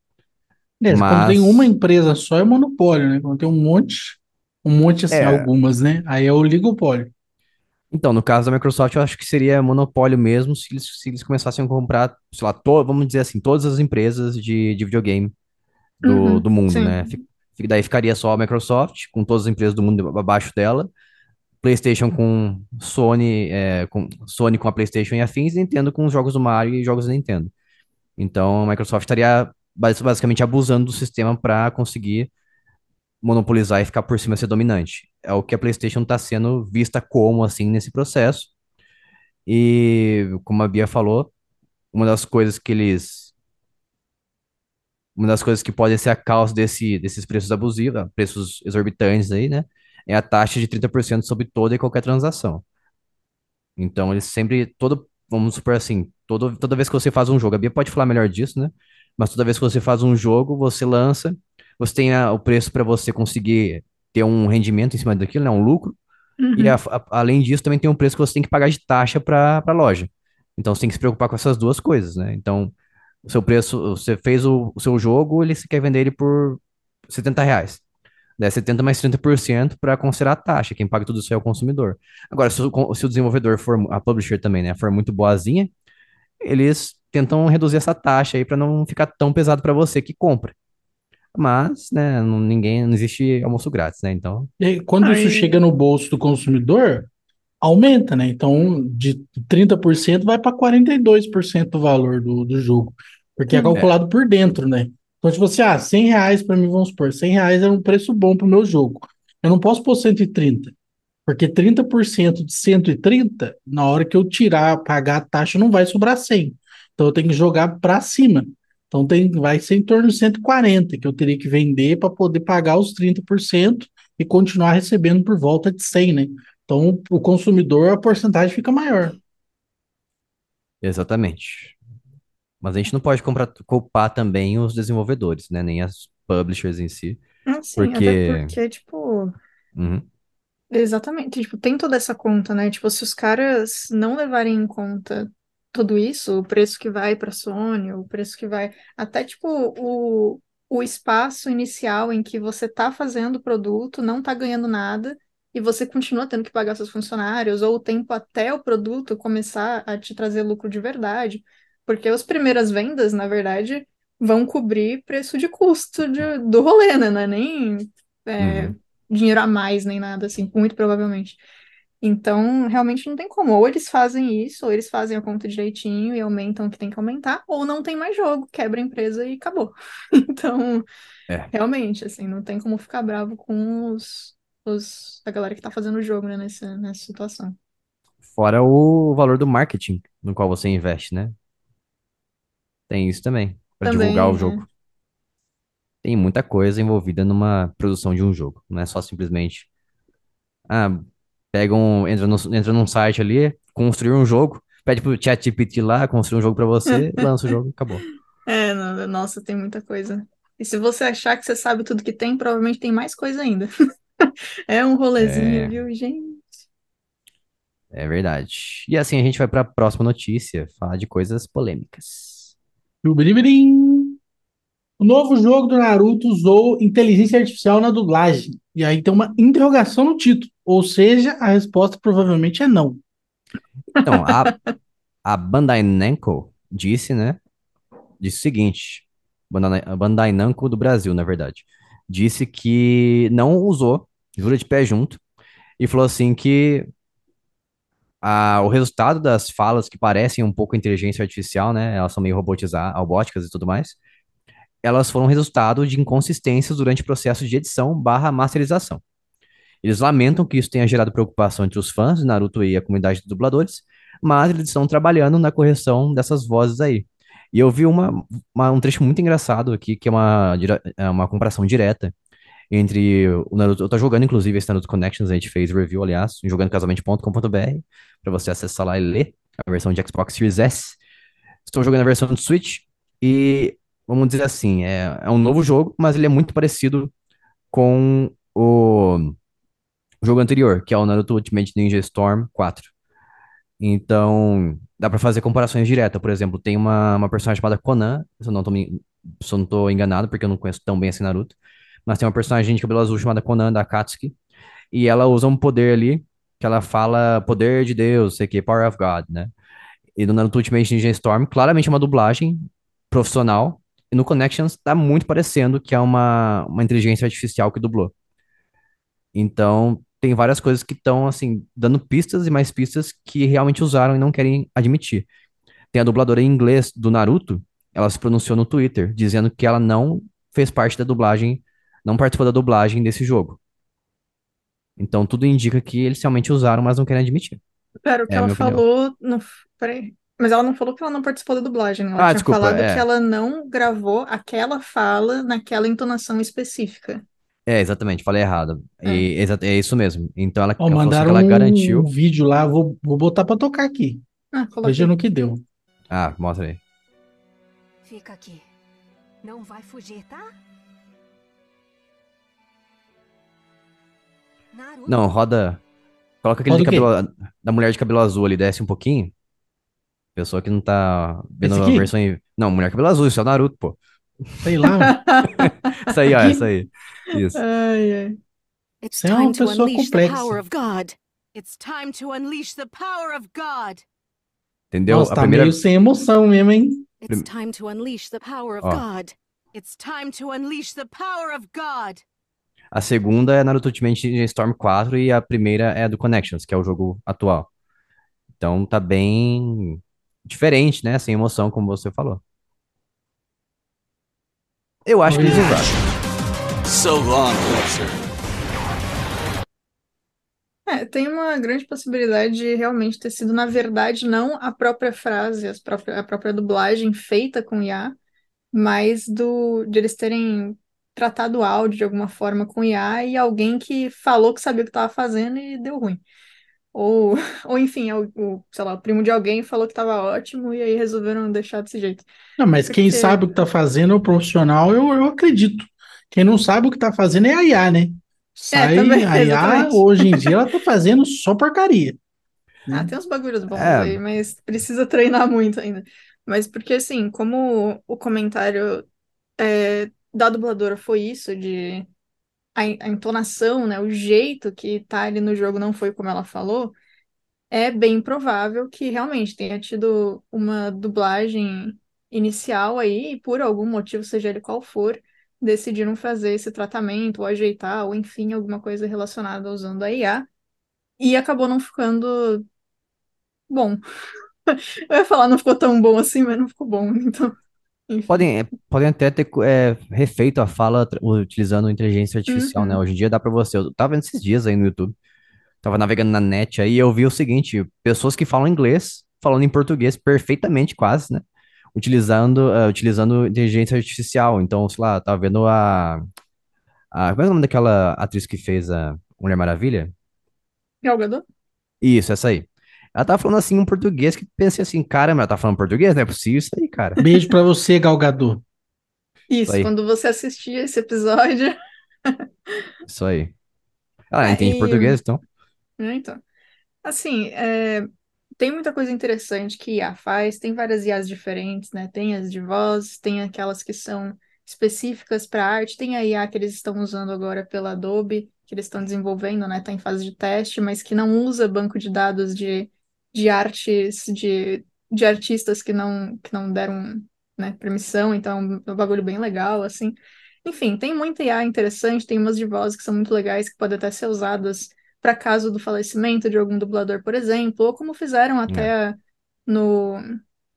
Aliás, quando tem mas uma empresa só é monopólio, né? Quando tem um monte, um monte assim, é, algumas, né? Aí é oligopólio. então, no caso da Microsoft, eu acho que seria monopólio mesmo se eles, se eles começassem a comprar, sei lá, to, vamos dizer assim, todas as empresas de, de videogame do, Uhum, do mundo, né? sim. Fi- fi- Daí ficaria só a Microsoft, com todas as empresas do mundo abaixo dela, PlayStation com Sony, é, com Sony com a PlayStation e afins, Nintendo com os jogos do Mario e jogos da Nintendo. Então, a Microsoft estaria bas- basicamente abusando do sistema para conseguir monopolizar e ficar por cima ser dominante. É o que a PlayStation está sendo vista como assim nesse processo. E como a Bia falou, uma das coisas que eles uma das coisas que pode ser a causa desse, desses preços abusivos, preços exorbitantes aí, né? É a taxa de 30% sobre toda e qualquer transação. Então, eles sempre, todo, vamos supor assim, todo, toda vez que você faz um jogo, a Bia pode falar melhor disso, né? Mas toda vez que você faz um jogo, você lança, você tem a- o preço para você conseguir ter um rendimento em cima daquilo, né? Um lucro. E a- Uhum. a- além disso, também tem um preço que você tem que pagar de taxa para a loja. Então, você tem que se preocupar com essas duas coisas, né? Então, o seu preço, você fez o, o seu jogo, ele você quer vender ele por 70 reais. Daí 70 mais 30% para considerar a taxa. Quem paga tudo isso é o consumidor. Agora, se o, se o desenvolvedor for, a publisher também, né, for muito boazinha, eles tentam reduzir essa taxa aí para não ficar tão pesado para você que compra. Mas, né, não, ninguém, não existe almoço grátis, né? Então, E aí, quando isso Aí, chega no bolso do consumidor, aumenta, né? Então, de 30% vai para 42% do valor do, do jogo, porque é hum, é, calculado por dentro, né? Então, tipo assim, ah, 100 reais para mim, vamos supor, 100 reais é um preço bom para o meu jogo. Eu não posso pôr 130, porque 30% de 130, na hora que eu tirar, pagar a taxa, não vai sobrar 100. Então, eu tenho que jogar para cima. Então, tem, vai ser em torno de 140 que eu teria que vender para poder pagar os 30% e continuar recebendo por volta de 100, né? Então, o consumidor, a porcentagem fica maior. exatamente. Mas a gente não pode comprar, culpar também os desenvolvedores, né? Nem as publishers em si, assim, até porque... porque, tipo, Uhum, exatamente, tipo, tem toda essa conta, né? Tipo, se os caras não levarem em conta tudo isso, o preço que vai para Sony, o preço que vai, até tipo o, o espaço inicial em que você tá fazendo o produto, não tá ganhando nada, e você continua tendo que pagar seus funcionários, ou o tempo até o produto começar a te trazer lucro de verdade, porque as primeiras vendas, na verdade, vão cobrir preço de custo de- do rolê, né? Não é nem é, uhum. dinheiro a mais, nem nada assim, muito provavelmente. Então, realmente não tem como. Ou eles fazem isso, ou eles fazem a conta direitinho e aumentam o que tem que aumentar, ou não tem mais jogo, quebra a empresa e acabou. Então, É. realmente, assim, não tem como ficar bravo com os, os, a galera que tá fazendo o jogo, né, nessa, nessa situação. Fora o valor do marketing no qual você investe, né? Tem isso também, para divulgar o Também, é. jogo. Tem muita coisa envolvida numa produção de um jogo. Não é só simplesmente, ah, pega um, entra, no, entra num site ali, construir um jogo, pede pro ChatGPT lá, construir um jogo para você, lança o jogo, acabou. É, no- nossa, tem muita coisa. E se você achar que você sabe tudo que tem, provavelmente tem mais coisa ainda. É um rolezinho, É, viu, gente? é verdade. E assim a gente vai para a próxima notícia, falar de coisas polêmicas. O novo jogo do Naruto usou inteligência artificial na dublagem. E aí tem uma interrogação no título. Ou seja, a resposta provavelmente é não. Então, a, a Bandai Namco disse, né? Disse o seguinte, a Bandai Namco do Brasil, na verdade, disse que não usou, jura de pé junto, e falou assim que o resultado das falas que parecem um pouco inteligência artificial, né? Elas são meio robotizadas, robóticas e tudo mais. Elas foram resultado de inconsistências durante o processo de edição barra masterização. Eles lamentam que isso tenha gerado preocupação entre os fãs de Naruto e a comunidade de dubladores, mas eles estão trabalhando na correção dessas vozes aí. E eu vi uma, uma- um trecho muito engraçado aqui, que é uma, é uma comparação direta entre o Naruto. Eu tô jogando, inclusive, esse Naruto Connections, a gente fez review, aliás, em jogandocasualmente.com.br, para você acessar lá e ler a versão de Xbox Series S. Estou jogando a versão de Switch e, vamos dizer assim, é, é um novo jogo, mas ele é muito parecido com o jogo anterior, que é o Naruto Ultimate Ninja Storm 4. Então, dá pra fazer comparações diretas. Por exemplo, tem uma, uma personagem chamada Conan, se eu não tô, se eu não tô enganado, porque eu não conheço tão bem esse Naruto. Mas tem uma personagem de cabelo azul chamada Conan, da Akatsuki, e ela usa um poder ali, que ela fala poder de Deus, sei que, Power of God, né? E no Naruto Ultimate Ninja Storm, claramente é uma dublagem profissional, e no Connections tá muito parecendo que é uma, uma inteligência artificial que dublou. Então, tem várias coisas que estão, assim, dando pistas e mais pistas que realmente usaram e não querem admitir. Tem a dubladora em inglês do Naruto, ela se pronunciou no Twitter, dizendo que ela não fez parte da dublagem não participou da dublagem desse jogo. Então tudo indica que eles realmente usaram, mas não querem admitir. Pera, o que É ela falou. Não, peraí. Mas ela não falou que ela não participou da dublagem. Ela Ah, tinha desculpa, falado que é. ela não gravou aquela fala naquela entonação específica. É, exatamente, falei errado. E, exa- é isso mesmo. Então ela, Ó, ela assim que mandaram ela um garantiu. vídeo lá, vou, vou botar pra tocar aqui. Ah, coloquei. Veja no que deu. Ah, mostra aí. Fica aqui. Não vai fugir, tá? Não, roda. Coloca aquele Roda cabelo. Da mulher de cabelo azul ali, desce um pouquinho. Pessoa que não tá vendo a versão. em- Não, mulher de cabelo azul, isso é o Naruto, pô. Sei lá. Isso aí, ó, Aqui? essa aí. Isso. Ai, ai. It's Você é uma pessoa complexa. Entendeu? Nossa, a tá primeira. meio sem emoção mesmo, hein? It's time to unleash the power of Ó. God. It's time to unleash the power of God. A segunda é Naruto Ultimate Ninja Storm 4 e a primeira é a do Connections, que é o jogo atual. Então tá bem diferente, né? Sem emoção, como você falou. Eu acho que eles usaram. So long. É, tem uma grande possibilidade de realmente ter sido, na verdade, não a própria frase, as própria- a própria dublagem feita com IA, mas do, de eles terem tratado o áudio de alguma forma com IA e alguém que falou que sabia o que estava fazendo e deu ruim. Ou, ou enfim, o, o, sei lá, o primo de alguém falou que estava ótimo e aí resolveram deixar desse jeito. Não, mas quem Porque- sabe o que tá fazendo é o profissional, eu, eu acredito. Quem não sabe o que tá fazendo é a IA, né? Sai, também, a IA, hoje em dia, ela tá fazendo só porcaria. Ah, Né? tem uns bagulhos bons É. aí, mas precisa treinar muito ainda. Mas porque, assim, como o comentário é, da dubladora foi isso, de a, a entonação, né, o jeito que tá ali no jogo não foi como ela falou, é bem provável que realmente tenha tido uma dublagem inicial aí, e por algum motivo, seja ele qual for, decidiram fazer esse tratamento, ou ajeitar, ou enfim, alguma coisa relacionada usando a IA, e acabou não ficando bom. Eu ia falar, não ficou tão bom assim, mas não ficou bom, então, enfim. Podem, é, podem até ter é, refeito a fala utilizando inteligência artificial, né? Uhum. Hoje em dia dá pra você. Eu tava vendo esses dias aí no YouTube. Tava navegando na net aí e eu vi o seguinte: pessoas que falam inglês falando em português perfeitamente, quase, né? Utilizando, ah, utilizando inteligência artificial. Então, sei lá, tava vendo a, a. Como é o nome daquela atriz que fez a Mulher Maravilha? Gal Gadot? Isso, essa aí. Ela tava falando assim um português que pensei assim, caramba, ela tá falando português? Não é possível isso aí, cara. Beijo pra você, Galgador. Isso, aí. quando você assistir esse episódio. Isso aí. Ela É, entende português, então. né, então. Assim, é, tem muita coisa interessante que IA faz, tem várias IAs diferentes, né? Tem as de voz, tem aquelas que são específicas para arte, tem a IA que eles estão usando agora pela Adobe, que eles estão desenvolvendo, né? Tá em fase de teste, mas que não usa banco de dados de, de artes, de, de artistas que não, que não deram, né, permissão, então é um bagulho bem legal, assim. Enfim, tem muita IA interessante, tem umas de voz que são muito legais, que podem até ser usadas para caso do falecimento de algum dublador, por exemplo, ou como fizeram até no,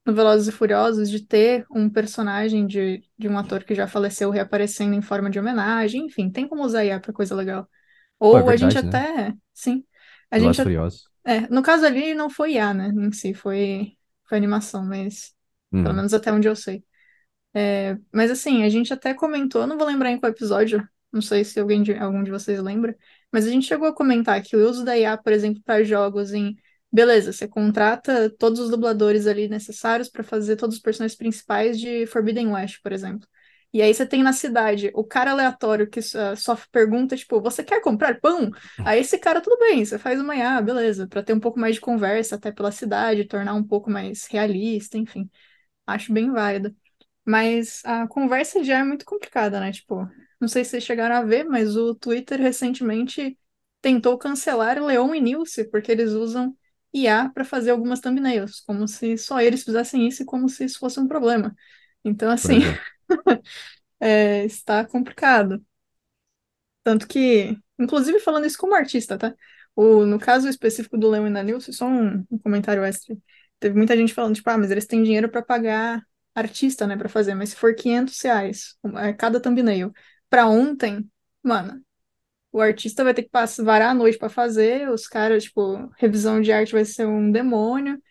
no Velozes e Furiosos, de ter um personagem de, de um ator que já faleceu reaparecendo em forma de homenagem, enfim, tem como usar IA para coisa legal. Ou é a gente verdade, até, sim, a Velozes gente, Furiosos. É, no caso ali não foi IA, né, em si, foi, foi animação, mas pelo Uhum. menos até onde eu sei. É, mas assim, a gente até comentou, não vou lembrar em qual episódio, não sei se alguém de, algum de vocês lembra, mas a gente chegou a comentar que o uso da IA, por exemplo, para jogos em. Beleza, você contrata todos os dubladores ali necessários para fazer todos os personagens principais de Forbidden West, por exemplo. E aí você tem na cidade o cara aleatório que só, só pergunta, tipo, você quer comprar pão? Aí esse cara, tudo bem, você faz uma IA, beleza, para ter um pouco mais de conversa até pela cidade, tornar um pouco mais realista, enfim. Acho bem válido. Mas a conversa já é muito complicada, né? Tipo, não sei se vocês chegaram a ver, mas o Twitter recentemente tentou cancelar Leon e Nilce, porque eles usam IA para fazer algumas thumbnails, como se só eles fizessem isso e como se isso fosse um problema. Então, assim, exemplo. é, está complicado. Tanto que, inclusive falando isso como artista, tá? O, no caso específico do Leon e da Nilce, só um, um comentário extra. Teve muita gente falando, tipo, ah, mas eles têm dinheiro para pagar artista, né, para fazer, mas se for 500 reais é, cada thumbnail, para ontem, mano, o artista vai ter que passar, varar a noite pra fazer, os caras, tipo, revisão de arte vai ser um demônio,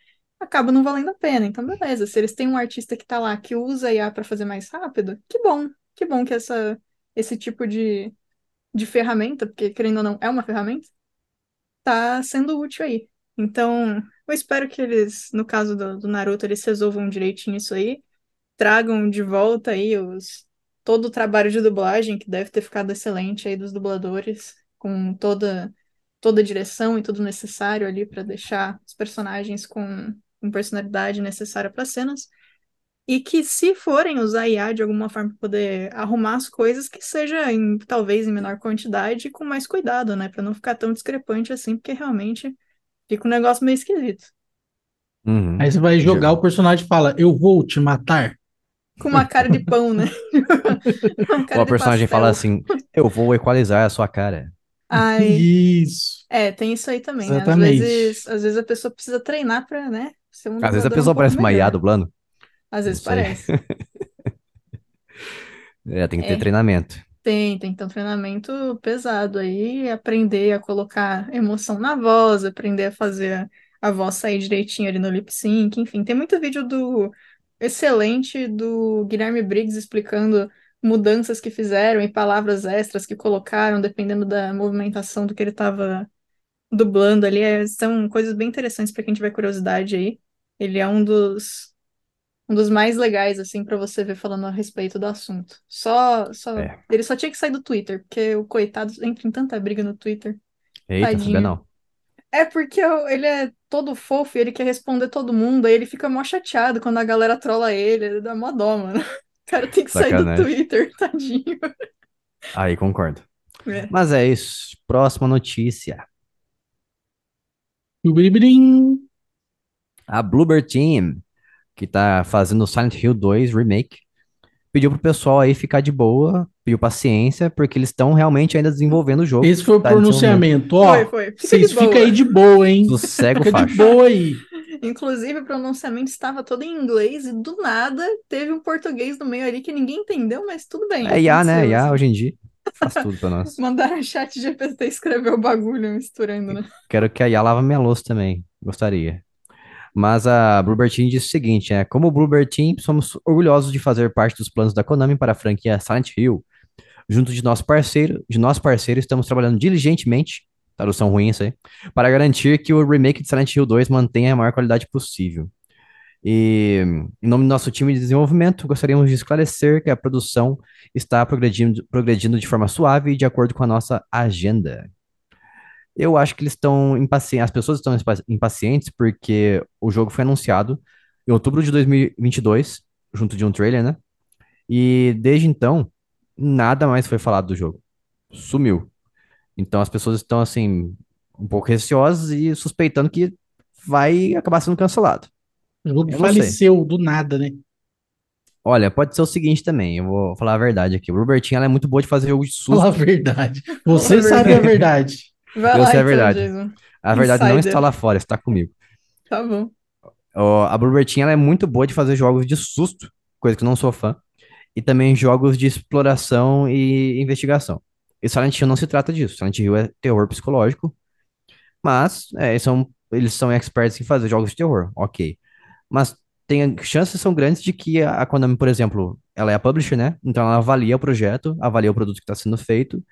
acaba não valendo a pena. Então, beleza, se eles têm um artista que tá lá que usa IA pra fazer mais rápido, que bom, que bom que essa, esse tipo de, de ferramenta, porque querendo ou não, é uma ferramenta, tá sendo útil aí. Então, eu espero que eles, no caso do, do Naruto, eles resolvam direitinho isso aí, tragam de volta aí os, todo o trabalho de dublagem, que deve ter ficado excelente aí dos dubladores, com toda, toda a direção e tudo necessário ali para deixar os personagens com, com personalidade necessária para cenas. E que se forem usar IA de alguma forma para poder arrumar as coisas, que seja em, talvez em menor quantidade e com mais cuidado, né? Para não ficar tão discrepante assim, porque realmente fica um negócio meio esquisito. Uhum. Aí você vai jogar, o personagem fala, eu vou te matar. Com uma cara de pão, né? Ou a personagem pastel. fala assim: Eu vou equalizar a sua cara. Ai, Isso. é, tem isso aí também, né? Às vezes, às vezes a pessoa precisa treinar pra, né? Um Às vezes a um pessoa pouco parece uma IA dublando. Às vezes parece. É, tem que ter É. treinamento. Tem, tem que ter um treinamento pesado aí, aprender a colocar emoção na voz, aprender a fazer a, a voz sair direitinho ali no lip sync, enfim, tem muito vídeo do excelente do Guilherme Briggs explicando mudanças que fizeram e palavras extras que colocaram, dependendo da movimentação do que ele estava dublando ali. É, são coisas bem interessantes para quem tiver curiosidade aí. Ele é um dos um dos mais legais, assim, pra você ver falando a respeito do assunto. Só, só, É. ele só tinha que sair do Twitter, porque o coitado entra em tanta briga no Twitter. Eita, Tadinho. sabia não. É porque ele é todo fofo e ele quer responder todo mundo, aí ele fica mó chateado quando a galera trola ele, ele dá mó dó, mano. O cara tem que sair do Sacanagem. Twitter, tadinho. Aí concordo. É. Mas é isso. Próxima notícia. Biribirim. A Bluebird Team, que tá fazendo Silent Hill 2 Remake, pediu pro pessoal aí ficar de boa, pediu paciência, porque eles estão realmente ainda desenvolvendo o jogo. Esse foi o Tá pronunciamento. Ó, Foi, foi. Fica de vocês ficam aí de boa, hein? Sossega o Fica de facho. boa aí. Inclusive, o pronunciamento estava todo em inglês e do nada teve um português no meio ali que ninguém entendeu, mas tudo bem. É IA, né? IA assim. hoje em dia faz tudo pra nós. Mandaram o chat GPT escrever o bagulho misturando, né? Quero que a IA lava minha louça também. Gostaria. Mas a Bluebird Team disse o seguinte, né? Como Bluebird Team, somos orgulhosos de fazer parte dos planos da Konami para a franquia Silent Hill. Junto de nosso parceiro, de nosso parceiro, estamos trabalhando diligentemente, tradução ruim isso aí, para garantir que o remake de Silent Hill 2 mantenha a maior qualidade possível. E em nome do nosso time de desenvolvimento, gostaríamos de esclarecer que a produção está progredindo, progredindo de forma suave e de acordo com a nossa agenda. Eu acho que eles estão impacientes, as pessoas estão impa- impacientes porque o jogo foi anunciado em outubro de 2022, junto de um trailer, né? E desde então, nada mais foi falado do jogo. Sumiu. Então as pessoas estão, assim, um pouco receosas e suspeitando que vai acabar sendo cancelado. O jogo Eu faleceu do nada, né? Olha, pode ser o seguinte também, eu vou falar a verdade aqui. O Robertinho, ela é muito boa de fazer jogo de susto. Fala a verdade. Você a sabe a verdade. Vai a então, verdade. A verdade não Insider. está lá fora, está comigo. Tá bom. Ó, a Bluebird é muito boa de fazer jogos de susto, coisa que eu não sou fã, e também jogos de exploração e investigação. E Silent Hill não se trata disso. Silent Hill é terror psicológico, mas é, eles são, eles são experts em fazer jogos de terror, ok. Mas tem chances são grandes de que a a Konami, por exemplo, ela é a publisher, né? Então ela avalia o projeto, avalia o produto que está sendo feito,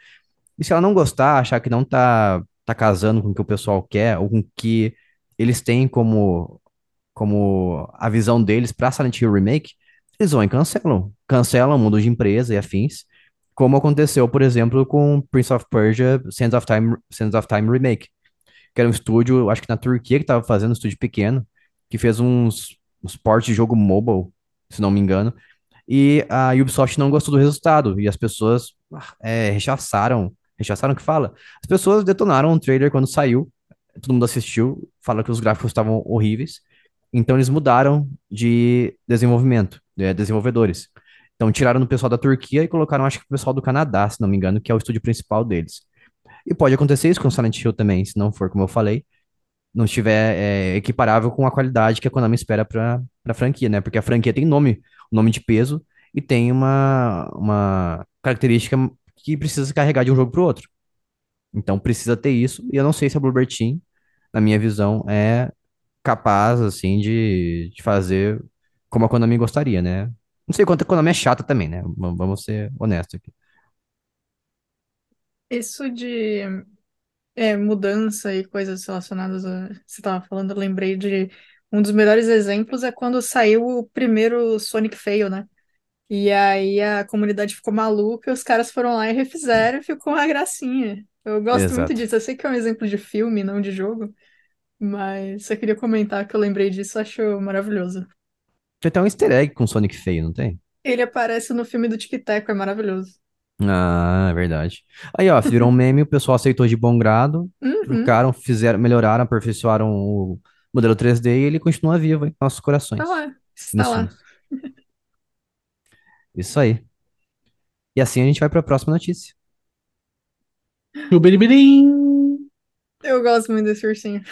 e se ela não gostar, achar que não tá, tá casando com o que o pessoal quer, ou com o que eles têm como como a visão deles para Silent Hill Remake, eles vão e cancelam. Cancelam, mudam de empresa e afins, como aconteceu, por exemplo, com Prince of Persia Sands of Time, Sands of Time Remake, que era um estúdio, acho que na Turquia, que estava fazendo um estúdio pequeno, que fez uns, uns ports de jogo mobile, se não me engano, e a Ubisoft não gostou do resultado, e as pessoas ah, é, rechaçaram, rechaçaram o que fala? As pessoas detonaram o trailer quando saiu, todo mundo assistiu, fala que os gráficos estavam horríveis, então eles mudaram de desenvolvimento, de desenvolvedores. Então tiraram o pessoal da Turquia e colocaram, acho que o pessoal do Canadá, se não me engano, que é o estúdio principal deles. E pode acontecer isso com Silent Hill também, se não for como eu falei, não estiver é, equiparável com a qualidade que a Konami espera para a franquia, né? Porque a franquia tem nome, nome de peso e tem uma, uma característica que precisa se carregar de um jogo pro outro. Então precisa ter isso, e eu não sei se a Bluebird Team, na minha visão, é capaz, assim, de, de fazer como a Konami gostaria, né? Não sei quanto a Konami é chata também, né? Vamos ser honestos aqui. Isso de é, mudança e coisas relacionadas a. Você estava falando, eu lembrei de. Um dos melhores exemplos é quando saiu o primeiro Sonic Fail, né? E aí a comunidade ficou maluca, os caras foram lá e refizeram e ficou uma gracinha. Eu gosto muito Exato. disso. Eu sei que é um exemplo de filme, não de jogo, mas só queria comentar que eu lembrei disso, acho maravilhoso. Tem até um easter egg com Sonic feio, não tem? Ele aparece no filme do Tic Tac, é maravilhoso. Ah, é verdade. Aí, ó, virou um meme, o pessoal aceitou de bom grado, Uhum, trocaram, fizeram, melhoraram, aperfeiçoaram o modelo 3D e ele continua vivo em nossos tá corações lá, e nos está lá. Isso aí. E assim a gente vai para a próxima notícia. Tchubiribirim. Eu gosto muito desse ursinho.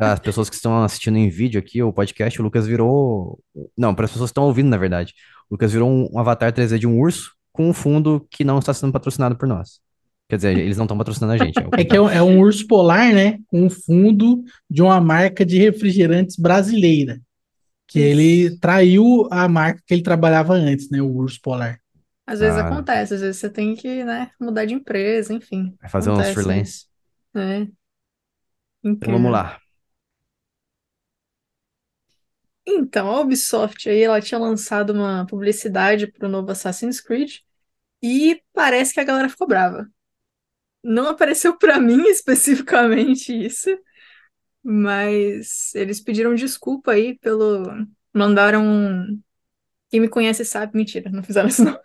As pessoas que estão assistindo em vídeo aqui, o podcast, o Lucas virou. Não, para as pessoas que estão ouvindo, na verdade. O Lucas virou um, um avatar 3D de um urso com um fundo que não está sendo patrocinado por nós. Quer dizer, eles não estão patrocinando a gente. É, o É que é um, é um urso polar, né? Com um fundo de uma marca de refrigerantes brasileira. Que ele traiu a marca que ele trabalhava antes, né? O urso polar. Às vezes Ah. acontece, às vezes você tem que, né, mudar de empresa, enfim. Vai fazer uns Acontece, freelance. É. Então vamos lá. Então, a Ubisoft aí, ela tinha lançado uma publicidade para o novo Assassin's Creed e parece que a galera ficou brava. Não apareceu para mim especificamente isso, mas eles pediram desculpa aí pelo. Mandaram. um- Quem me conhece sabe, mentira, não fizeram isso não.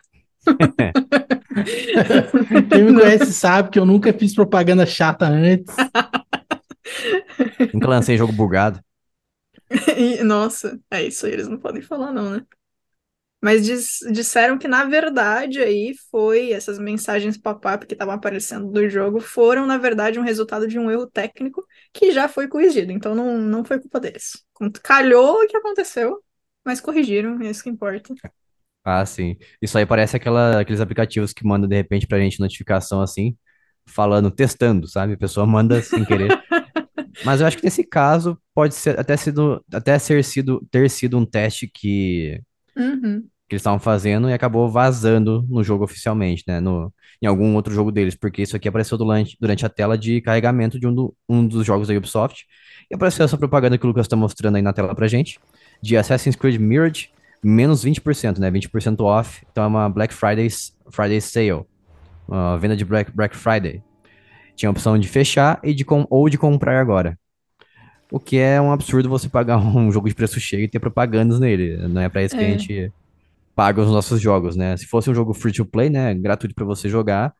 Quem me conhece sabe que eu nunca fiz propaganda chata antes. Nunca lancei jogo bugado. E, nossa, é isso aí, eles não podem falar não, né? Mas dis- disseram que, na verdade, aí foi essas mensagens pop-up que estavam aparecendo do jogo foram, na verdade, um resultado de um erro técnico que já foi corrigido. Então não, não foi culpa deles. Calhou o que aconteceu, mas corrigiram, é isso que importa. Ah, sim. Isso aí parece aquela, aqueles aplicativos que mandam de repente pra gente notificação assim, falando, testando, sabe? A pessoa manda sem querer. Mas eu acho que nesse caso pode ser até sido, até ser sido, ter sido um teste que, Uhum. Que eles estavam fazendo e acabou vazando no jogo oficialmente, né? No, em algum outro jogo deles, porque isso aqui apareceu durante, durante a tela de carregamento de um, do- um dos jogos da Ubisoft. E apareceu essa propaganda que o Lucas está mostrando aí na tela pra gente, de Assassin's Creed Mirage, menos 20%, né? 20% off. Então é uma Black Friday, Friday Sale, uma venda de Black, Black Friday. Tinha a opção de fechar e de com, ou de comprar agora. O que é um absurdo você pagar um jogo de preço cheio e ter propagandas nele. Não é pra isso que a É. gente paga os nossos jogos, né? Se fosse um jogo free to play, né, gratuito pra você jogar,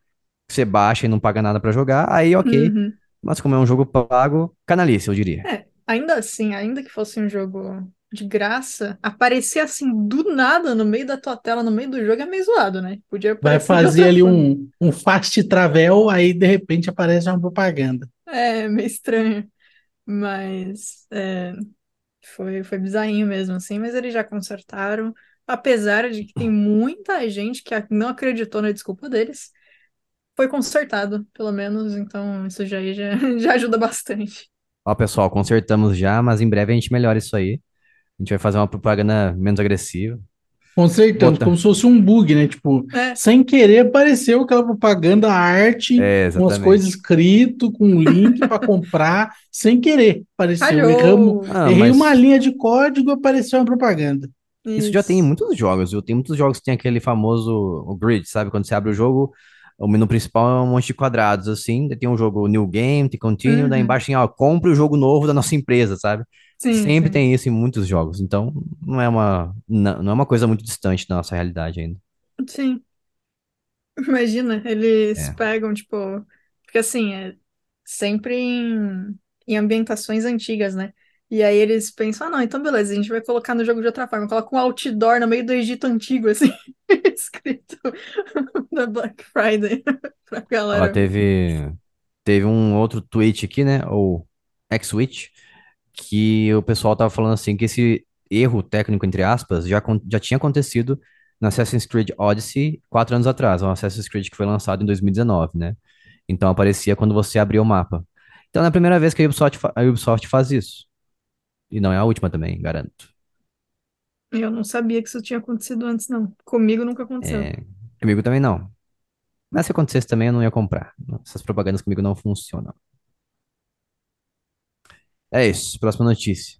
você baixa e não paga nada pra jogar, aí ok. Uhum. Mas como é um jogo pago, canalice, eu diria. É, ainda assim, ainda que fosse um jogo de graça, aparecer assim do nada no meio da tua tela, no meio do jogo, é meio zoado, né? Podia Vai fazer ali forma. um, um fast travel, aí de repente aparece uma propaganda. É, meio estranho. Mas é, foi, foi bizarrinho mesmo, assim, mas eles já consertaram. Apesar de que tem muita gente que não acreditou na desculpa deles, foi consertado, pelo menos, então isso já, já, já ajuda bastante. Ó, pessoal, consertamos já, mas em breve a gente melhora isso aí. A gente vai fazer uma propaganda menos agressiva. Consertando, Bota. como se fosse um bug, né? Tipo, É, sem querer apareceu aquela propaganda arte, É, com as coisas escrito, com um link para comprar, sem querer. Apareceu. Erramos. Ah, errei mas uma linha de código, apareceu uma propaganda. Isso já tem em muitos jogos, viu? Tem muitos jogos que tem aquele famoso o grid, sabe? Quando você abre o jogo, o menu principal é um monte de quadrados, assim. Daí tem um jogo New Game, tem Continue, daí Uhum. embaixo tem, ó, compre o jogo novo da nossa empresa, sabe? Sim, Sempre sim. tem isso em muitos jogos. Então, não é uma, não, não é uma coisa muito distante da nossa realidade ainda. Sim. Imagina, eles É. pegam, tipo, porque assim, é sempre em, em ambientações antigas, né? E aí eles pensam, ah, não, então beleza, a gente vai colocar no jogo de outra forma, coloca um outdoor no meio do Egito Antigo, assim, escrito da Black Friday pra galera. teve, teve um outro tweet aqui, né? Ou X-Tweet, que o pessoal tava falando assim, que esse erro técnico, entre aspas, já, já tinha acontecido no Assassin's Creed Odyssey quatro anos atrás, um Assassin's Creed que foi lançado em 2019, né? Então aparecia quando você abria o mapa. Então é a primeira vez que a Ubisoft, a Ubisoft faz isso. E não é a última também, garanto. Eu não sabia que isso tinha acontecido antes, não. Comigo nunca aconteceu. É, comigo também não. Mas se acontecesse também eu não ia comprar. Essas propagandas comigo não funcionam. É isso, próxima notícia.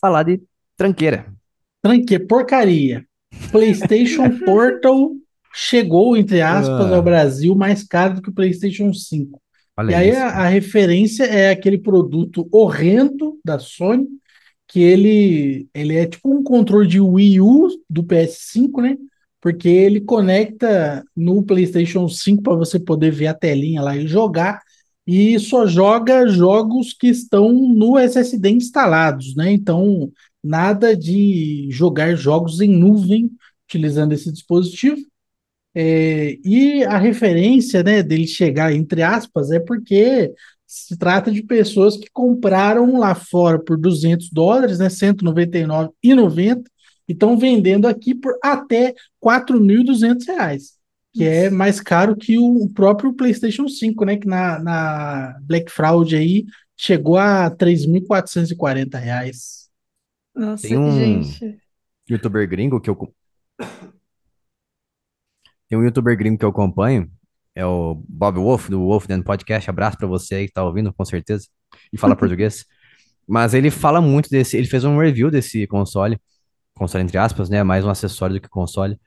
Falar de tranqueira. Tranque, porcaria. PlayStation Portal chegou, entre aspas, Ah. ao Brasil mais caro do que o PlayStation 5. Olha E aí a, a referência é aquele produto horrendo da Sony, que ele, ele é tipo um controle de Wii U do PS5, né? Porque ele conecta no PlayStation 5 para você poder ver a telinha lá e jogar, e só joga jogos que estão no SSD instalados, né? Então, nada de jogar jogos em nuvem utilizando esse dispositivo. É, e a referência, né, dele chegar, entre aspas, é porque se trata de pessoas que compraram lá fora por 200 dólares, né, R$ 199,90 e estão vendendo aqui por até 4.200 reais, que é mais caro que o próprio PlayStation 5, né, que na, na Black Fraud aí chegou a 3.440 reais. Nossa, Tem um- gente. youtuber gringo que eu. Tem um youtuber gringo que eu acompanho, é o Bob Wolf, do Wolf Den Podcast. Abraço pra você aí que tá ouvindo, com certeza, e fala português. Mas ele fala muito desse. Ele fez um review desse console, console entre aspas, né? Mais um acessório do que console.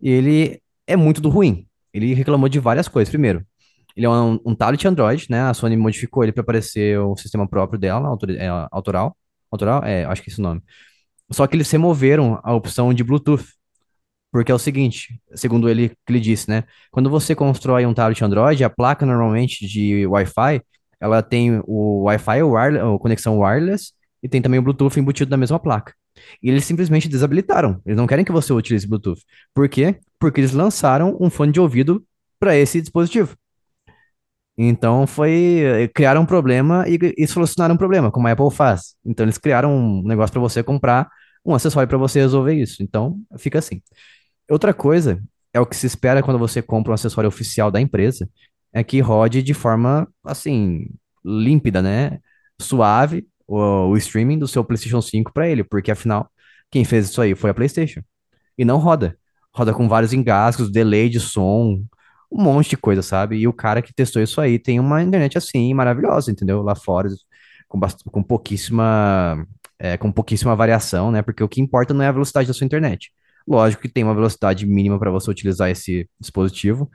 E ele é muito do ruim. Ele reclamou de várias coisas. Primeiro, ele é um, um tablet Android, né? A Sony modificou ele para parecer o sistema próprio dela, autor- é, autoral. Autoral? É, acho que é esse o nome. Só que eles removeram a opção de Bluetooth. Porque é o seguinte, segundo ele, que ele disse, né? Quando você constrói um tablet Android, a placa normalmente de Wi-Fi, ela tem o Wi-Fi, o a conexão wireless, e tem também o Bluetooth embutido na mesma placa. E eles simplesmente desabilitaram. Eles não querem que você utilize Bluetooth. Por quê? Porque eles lançaram um fone de ouvido para esse dispositivo. Então foi. eh, Criaram um problema e, e solucionaram um problema, como a Apple faz. Então eles criaram um negócio para você comprar um acessório para você resolver isso. Então fica assim. Outra coisa é o que se espera quando você compra um acessório oficial da empresa, é que rode de forma assim límpida, né? Suave o, o streaming do seu PlayStation 5 para ele, porque afinal quem fez isso aí foi a PlayStation. E não roda. Roda com vários engasgos, delay de som, um monte de coisa, sabe? E o cara que testou isso aí tem uma internet assim maravilhosa, entendeu? Lá fora, com, com pouquíssima, é, com pouquíssima variação, né? Porque o que importa não é a velocidade da sua internet. Lógico que tem uma velocidade mínima para você utilizar esse dispositivo,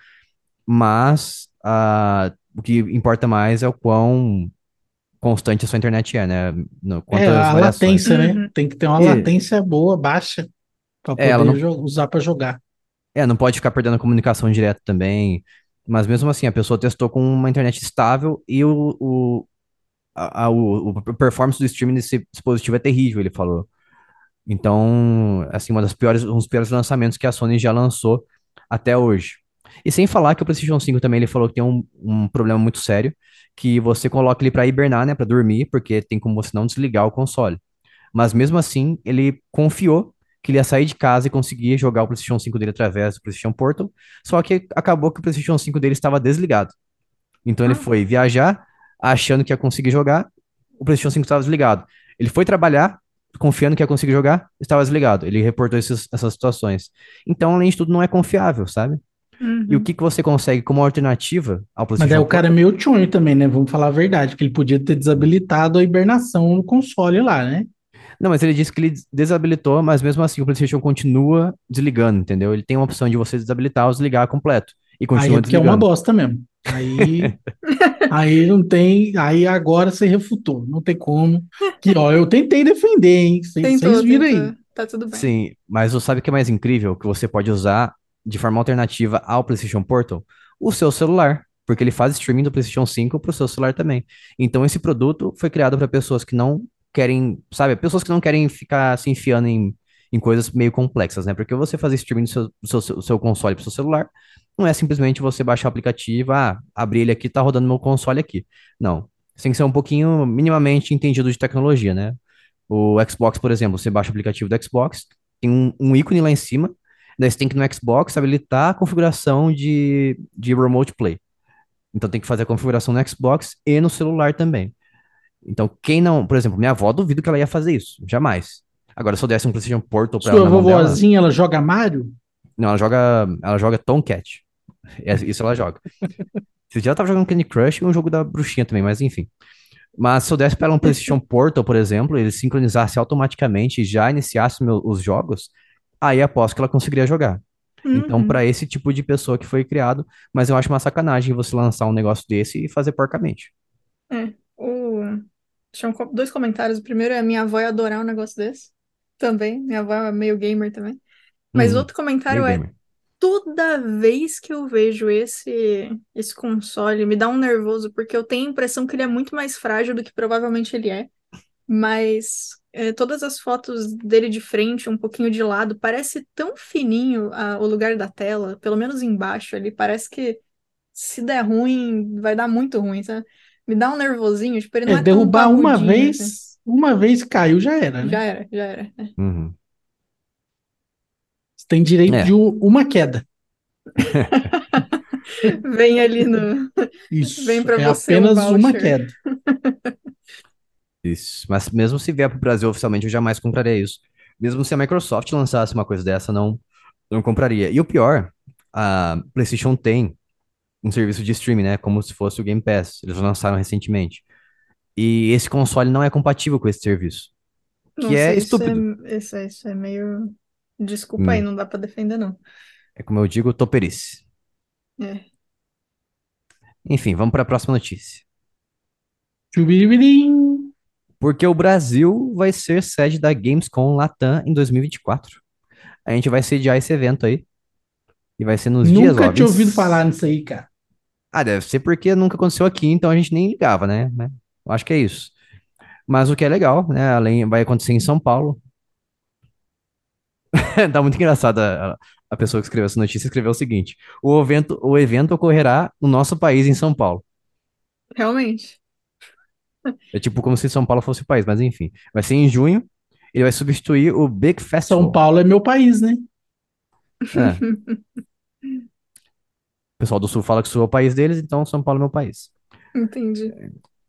mas ah, o que importa mais é o quão constante a sua internet é, né? No, É, a variações. latência, né? Uhum. Tem que ter uma E- latência boa, baixa, para É, poder não- jo- usar para jogar. É, não pode ficar perdendo a comunicação direta também. Mas mesmo assim, a pessoa testou com uma internet estável e o, o, a, a- o, o performance do streaming desse dispositivo é terrível, ele falou. Então, assim, uma das piores, um dos piores lançamentos que a Sony já lançou até hoje. E sem falar que o PlayStation 5 também ele falou que tem um, um problema muito sério, que você coloca ele para hibernar, né, para dormir, porque tem como você não desligar o console. Mas mesmo assim, ele confiou que ele ia sair de casa e conseguir jogar o PlayStation 5 dele através do PlayStation Portal, só que acabou que o PlayStation 5 dele estava desligado. Então ele Ah. foi viajar, achando que ia conseguir jogar, o PlayStation 5 estava desligado. Ele foi trabalhar, confiando que ia conseguir jogar, estava desligado. Ele reportou esses- essas situações. Então, além de tudo, não é confiável, sabe? E o Uhum. que, que você consegue como alternativa ao Mas PlayStation daí o cara é meio tchonho também, né? Vamos falar a verdade, que ele podia ter desabilitado a hibernação no console lá, né? Não, mas ele disse que ele des- desabilitou, mas mesmo assim o PlayStation continua desligando, entendeu? Ele tem uma opção de você desabilitar ou desligar completo. E Aí continua é porque é uma bosta mesmo. Aí, aí não tem. Aí agora você refutou. Não tem como. Que, ó, eu tentei defender, hein? Vocês viram aí. Tá tudo bem. Sim, mas você sabe o que é mais incrível? Que você pode usar de forma alternativa ao PlayStation Portal? O seu celular. Porque ele faz streaming do PlayStation 5 para o seu celular também. Então esse produto foi criado para pessoas que não querem, sabe? Pessoas que não querem ficar se enfiando em, em coisas meio complexas, né? Porque você fazer streaming do seu, do seu, do seu console para o seu celular não é simplesmente você baixar o aplicativo, ah, abrir ele aqui, tá rodando meu console aqui. Não. Você tem que ser um pouquinho minimamente entendido de tecnologia, né? O Xbox, por exemplo, você baixa o aplicativo do Xbox, tem um, um ícone lá em cima, daí você tem que no Xbox habilitar a configuração de, de Remote Play. Então tem que fazer a configuração no Xbox e no celular também. Então, quem não, por exemplo, minha avó duvido que ela ia fazer isso, jamais. Agora, se eu desse um PlayStation Portal pra ela Sua mão dela, vovozinha, ela joga Mario? não, ela joga, ela joga Tomcat. É, Isso ela joga. Esse dia ela tava jogando Candy Crush e um jogo da bruxinha também, mas enfim. Mas se eu desse pra ela um PlayStation Portal, por exemplo, ele sincronizasse automaticamente e já iniciasse meu- os jogos, aí aposto que ela conseguiria jogar. Então, Uhum. pra esse tipo de pessoa que foi criado, mas eu acho uma sacanagem você lançar um negócio desse e fazer porcamente. É. O... Tinham co- dois comentários. O primeiro é minha avó ia adorar um negócio desse. Também. Minha avó é meio gamer também. Mas o Uhum, outro comentário é gamer. Toda vez que eu vejo esse esse console, me dá um nervoso, porque eu tenho a impressão que ele é muito mais frágil do que provavelmente ele é. Mas é, todas as fotos dele de frente, um pouquinho de lado, parece tão fininho ah, o lugar da tela, pelo menos embaixo ali, parece que se der ruim, vai dar muito ruim, sabe? Me dá um nervosinho, tipo, ele não É, é tão derrubar uma parrudinho, assim. vez, uma vez caiu, já era, né? Já era, já era. é. Uhum. Tem direito É. de uma queda. Vem ali no. Isso. Vem pra é você um apenas uma voucher. queda. Isso. Mas mesmo se vier pro Brasil oficialmente, eu jamais compraria isso. Mesmo se a Microsoft lançasse uma coisa dessa, não, não compraria. E o pior, a PlayStation tem um serviço de streaming, né? Como se fosse o Game Pass. Eles lançaram recentemente. E esse console não é compatível com esse serviço. Que Não é isso estúpido. é, isso é, isso é meio. Desculpa aí, Hum. não dá pra defender, não. É como eu digo, toperice. É. Enfim, vamos para a próxima notícia. Tchubiribirim. Porque o Brasil vai ser sede da Gamescom Latam em 2024. A gente vai sediar esse evento aí. E vai ser nos dias, Nunca tinha 20 ouvido falar nisso aí, cara. Ah, deve ser porque nunca aconteceu aqui, então a gente nem ligava, né? Né? Eu acho que é isso. Mas o que é legal, né? Além, vai acontecer em São Paulo. Tá muito engraçado. A, a pessoa que escreveu essa notícia escreveu o seguinte: o evento, o evento ocorrerá no nosso país, em São Paulo. Realmente. É tipo como se São Paulo fosse o país, mas enfim. Vai ser em junho. Ele vai substituir o Big Festival. São Paulo é meu país, né? É. O pessoal do Sul fala que o Sul é o país deles, então São Paulo é meu país. Entendi.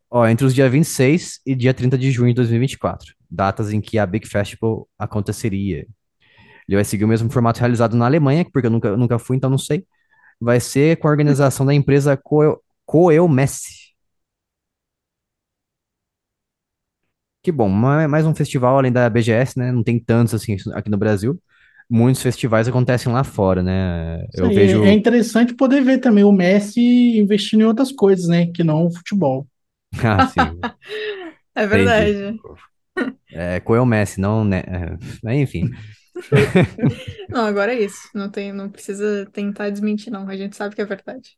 Ó, entre os dias 26 e dia 30 de junho de 2024, datas em que a Big Festival aconteceria. Ele vai seguir o mesmo formato realizado na Alemanha, porque eu nunca, nunca fui, então não sei. Vai ser com a organização da empresa Coel, Coelmesse. Que bom, ma- mais um festival além da BGS, né? Não tem tantos assim aqui no Brasil. Muitos festivais acontecem lá fora, né? Isso Eu aí, vejo. É interessante poder ver também o Messi investindo em outras coisas, né? Que não o futebol. Ah, sim. É Entendi. verdade. É, Coelmesse, não, né? é, Enfim. Não, agora é isso. Não tem, não precisa tentar desmentir, não. A gente sabe que é verdade.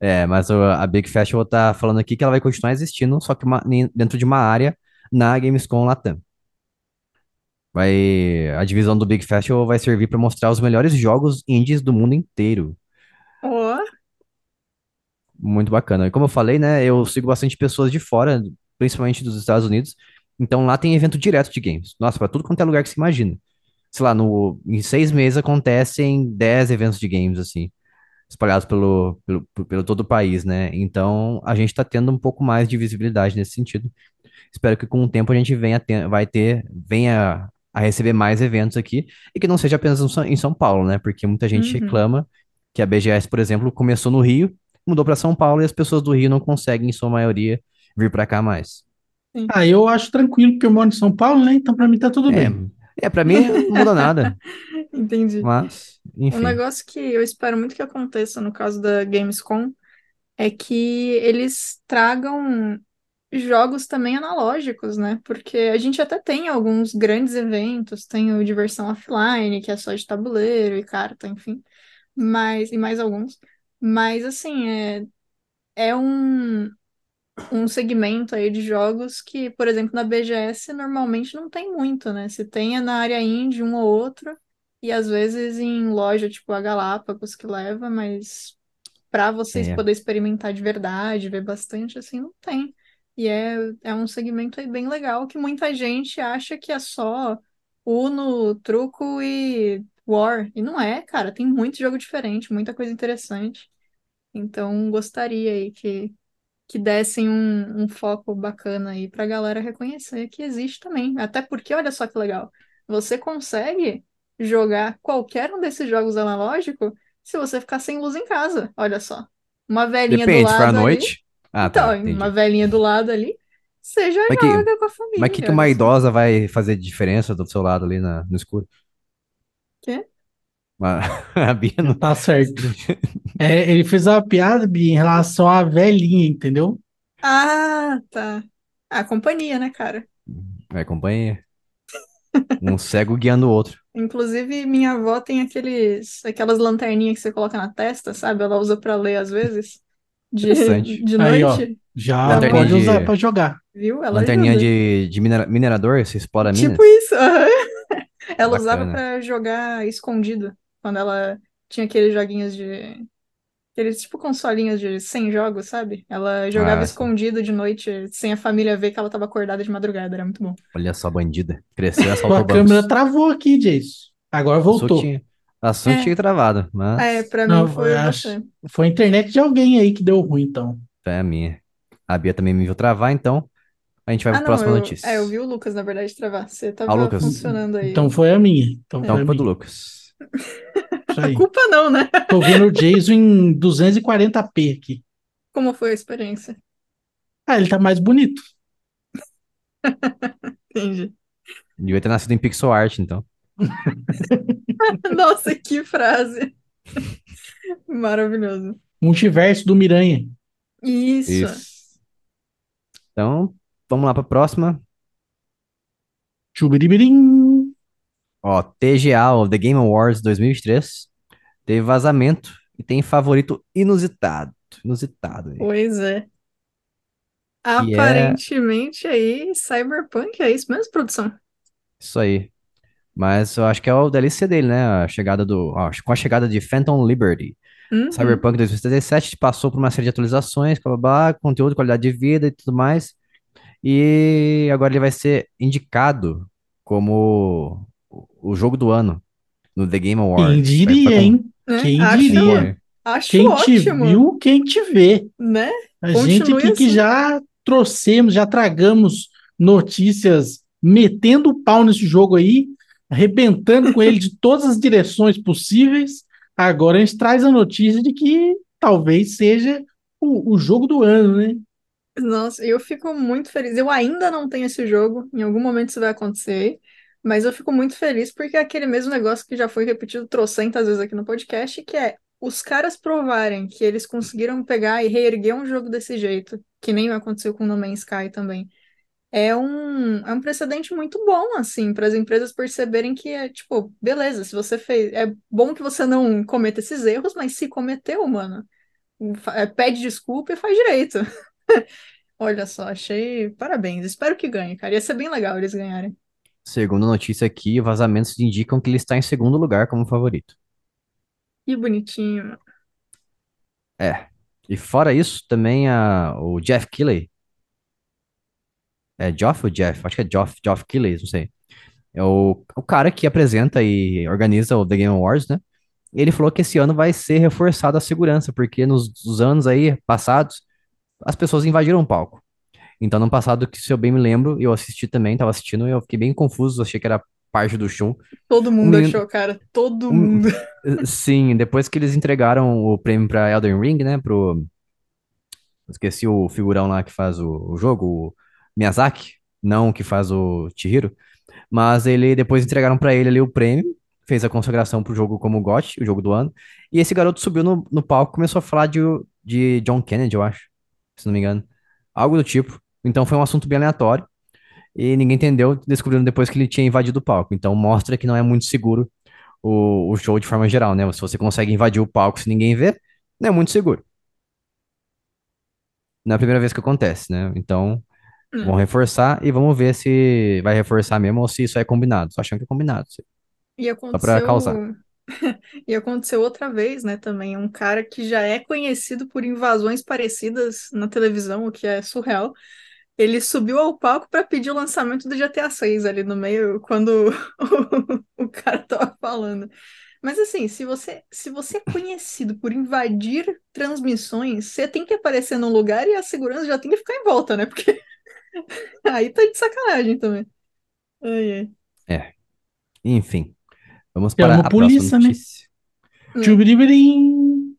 É, mas a Big Festival tá falando aqui que ela vai continuar existindo, só que uma- dentro de uma área na Gamescom Latam. Vai, a divisão do Big Festival vai servir para mostrar os melhores jogos indies do mundo inteiro. Ó, Muito bacana. E como eu falei, né, eu sigo bastante pessoas de fora, principalmente dos Estados Unidos. Então lá tem evento direto de games. Nossa, para tudo quanto é lugar que se imagina. Sei lá, no, em seis meses acontecem 10 eventos de games, assim, espalhados pelo, pelo, pelo todo o país, né? Então a gente tá tendo um pouco mais de visibilidade nesse sentido. Espero que com o tempo a gente venha ter, vai ter, venha a receber mais eventos aqui e que não seja apenas em São- Paulo, né? Porque muita gente Uhum. reclama que a BGS, por exemplo, começou no Rio, mudou para São Paulo e as pessoas do Rio não conseguem, em sua maioria, vir para cá mais. Ah, eu acho tranquilo, porque eu moro em São Paulo, né? Então pra mim tá tudo É, bem. É para mim não muda nada, entendi. mas Um enfim. negócio que eu espero muito que aconteça no caso da Gamescom é que eles tragam jogos também analógicos, né? Porque a gente até tem alguns grandes eventos, tem o Diversão Offline, que é só de tabuleiro e carta, enfim, mas e mais alguns. Mas assim, é, é um, um segmento aí de jogos que, por exemplo, na BGS normalmente não tem muito, né? Se tem é na área indie um ou outro, e às vezes em loja tipo a Galápagos que leva, mas para vocês É. poder experimentar de verdade, ver bastante, assim, não tem. E é, é um segmento aí bem legal que muita gente acha que é só Uno, truco e War. E não é, cara, tem muito jogo diferente, muita coisa interessante. Então, gostaria aí que, que dessem um, um foco bacana aí pra galera reconhecer que existe também. Até porque, olha só que legal, você consegue jogar qualquer um desses jogos analógicos se você ficar sem luz em casa. Olha só. Uma velhinha do Depende, lado ali. noite. Ah, Então, tá, uma velhinha do lado ali, você já Mas que- joga com a família. Mas o que, que uma só. idosa vai fazer de diferença do seu lado ali na- no escuro? Quê? A Bia não. Tá certo. É, ele fez uma piada, Bia, em relação à velhinha, entendeu? Ah, tá. A companhia, né, cara? Vai, companhia. Um cego guiando o outro. Inclusive, minha avó tem aqueles, aquelas lanterninhas que você coloca na testa, sabe? Ela usa pra ler às vezes, de, Interessante. de Aí, ó. noite, Já Lanterninha pode de- usar pra jogar. viu? Ela Lanterninha ajuda. de, de minera- minerador, você explora minas. Tipo isso. Ela usava Bacana. pra jogar escondido, quando ela tinha aqueles joguinhos de... Aqueles tipo consolinhos de 100 jogos, sabe? Ela jogava Ah, sim. escondido de noite, sem a família ver que ela tava acordada de madrugada, era muito bom. Olha só, bandida. Cresceu e Tua assaltou câmera bancos. travou aqui, Jason. Agora Assunto voltou. tinha, assunto É. tinha travado, mas É, pra Não, mim foi eu acho-. Foi a internet de alguém aí que deu ruim, então. é a minha. A Bia também me viu travar, então a gente vai Ah, pra não, próxima eu, notícia. é, eu vi o Lucas, na verdade, travar. Você Ah, tava Lucas. funcionando aí. Então foi a minha. Então Então, foi a culpa do minha. Lucas. A aí. culpa não, né? Tô vendo o Jason em 240p aqui. Como foi a experiência? Ah, ele tá mais bonito. Entendi. Devia ter nascido em pixel art, então. Nossa, que frase. Maravilhoso. Multiverso do Miranha. Isso. Isso. Então, vamos lá pra próxima. Chubiribirim. Ó, TGA, The Game Awards 2023, teve vazamento e tem favorito inusitado. Inusitado. aí. Pois é. é- Aparentemente aí, Cyberpunk, é isso mesmo, produção? Isso aí. Mas eu acho que é o DLC dele, né? A chegada do. ó, com a chegada de Phantom Liberty. Uhum. Cyberpunk 2077 passou por uma série de atualizações, blá, blá, blá, conteúdo, qualidade de vida e tudo mais. E agora ele vai ser indicado como o jogo do ano no The Game Awards. Quem diria, hein? Né? Quem Acho, diria? Acho Quem te ótimo, viu, quem te vê. né? A Continue gente aqui que assim. já trouxemos, já tragamos notícias metendo o pau nesse jogo aí, arrebentando com ele de todas as direções possíveis. Agora a gente traz a notícia de que talvez seja o, o jogo do ano, né? Nossa, eu fico muito feliz. Eu ainda não tenho esse jogo, em algum momento isso vai acontecer, mas eu fico muito feliz porque é aquele mesmo negócio que já foi repetido trocentas vezes aqui no podcast, que é os caras provarem que eles conseguiram pegar e reerguer um jogo desse jeito, que nem aconteceu com No Man's Sky também. É um, é um precedente muito bom, assim, para as empresas perceberem que é, tipo, beleza, se você fez. É bom que você não cometa esses erros, mas se cometeu, mano, é, pede desculpa e faz direito. Olha só, achei. Parabéns. Espero que ganhe, cara. Ia ser bem legal eles ganharem. Segundo notícia aqui, vazamentos indicam que ele está em segundo lugar como favorito. Que bonitinho. É. E fora isso, também a, o Jeff Keighley. É Geoff ou Jeff? Acho que é Geoff, Geoff Keighley, não sei. É o, o cara que apresenta e organiza o The Game Awards, né? Ele falou que esse ano vai ser reforçada a segurança, porque nos, nos anos aí passados, as pessoas invadiram o palco. Então, no passado, que se eu bem me lembro, eu assisti também, tava assistindo, e eu fiquei bem confuso, achei que era parte do show. Todo mundo menino- achou, cara. Todo Um- mundo. Eh, Sim, depois que eles entregaram o prêmio pra Elden Ring, né, pro... Esqueci o figurão lá que faz o, o jogo, o Miyazaki, não o que faz o Chihiro, mas ele depois entregaram pra ele ali o prêmio, fez a consagração pro jogo como GOT, o jogo do ano, e esse garoto subiu no, no palco e começou a falar de, de John Kennedy, eu acho, se não me engano, algo do tipo. Então foi um assunto bem aleatório, e ninguém entendeu, descobrindo depois que ele tinha invadido o palco. Então mostra que não é muito seguro o, o show de forma geral, né? Se você consegue invadir o palco se ninguém vê, não é muito seguro. Não é a primeira vez que acontece, né? Então, Hum. vão reforçar e vamos ver se vai reforçar mesmo ou se isso é combinado. Tô achando que é combinado. E pra aconteceu. causar. E aconteceu outra vez, né, também. Um cara que já é conhecido por invasões parecidas na televisão, o que é surreal. Ele subiu ao palco para pedir o lançamento do GTA 6 ali no meio, quando o, o cara tava falando. Mas assim, se você, se você é conhecido por invadir transmissões, você tem que aparecer num lugar e a segurança já tem que ficar em volta, né? Porque aí tá de sacanagem também. Ai, ai. É. Enfim. Vamos para a a polícia, próxima né? Hum.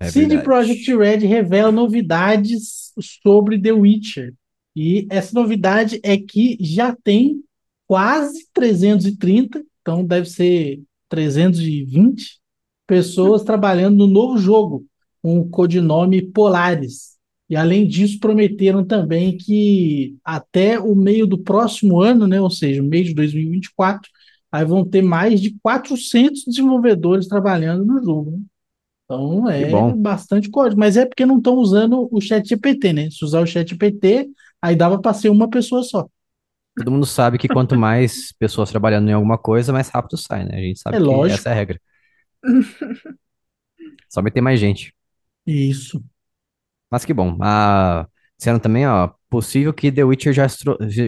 É CD. Projekt Red revela novidades sobre The Witcher. E essa novidade é que já tem quase 330, então deve ser 320 pessoas trabalhando no novo jogo, com o codinome Polaris. E além disso, prometeram também que até o meio do próximo ano, né, ou seja, o mês de 2024, aí vão ter mais de 400 desenvolvedores trabalhando no jogo. né? Então é bastante código, mas é porque não estão usando o chat GPT, né? Se usar o chat GPT, aí dava para ser uma pessoa só. Todo mundo sabe que quanto mais pessoas trabalhando em alguma coisa, mais rápido sai, né? A gente sabe É que lógico. essa é a regra. Só meter mais gente. Isso. Mas que bom. Ah, disseram também, ó, possível que The Witcher já,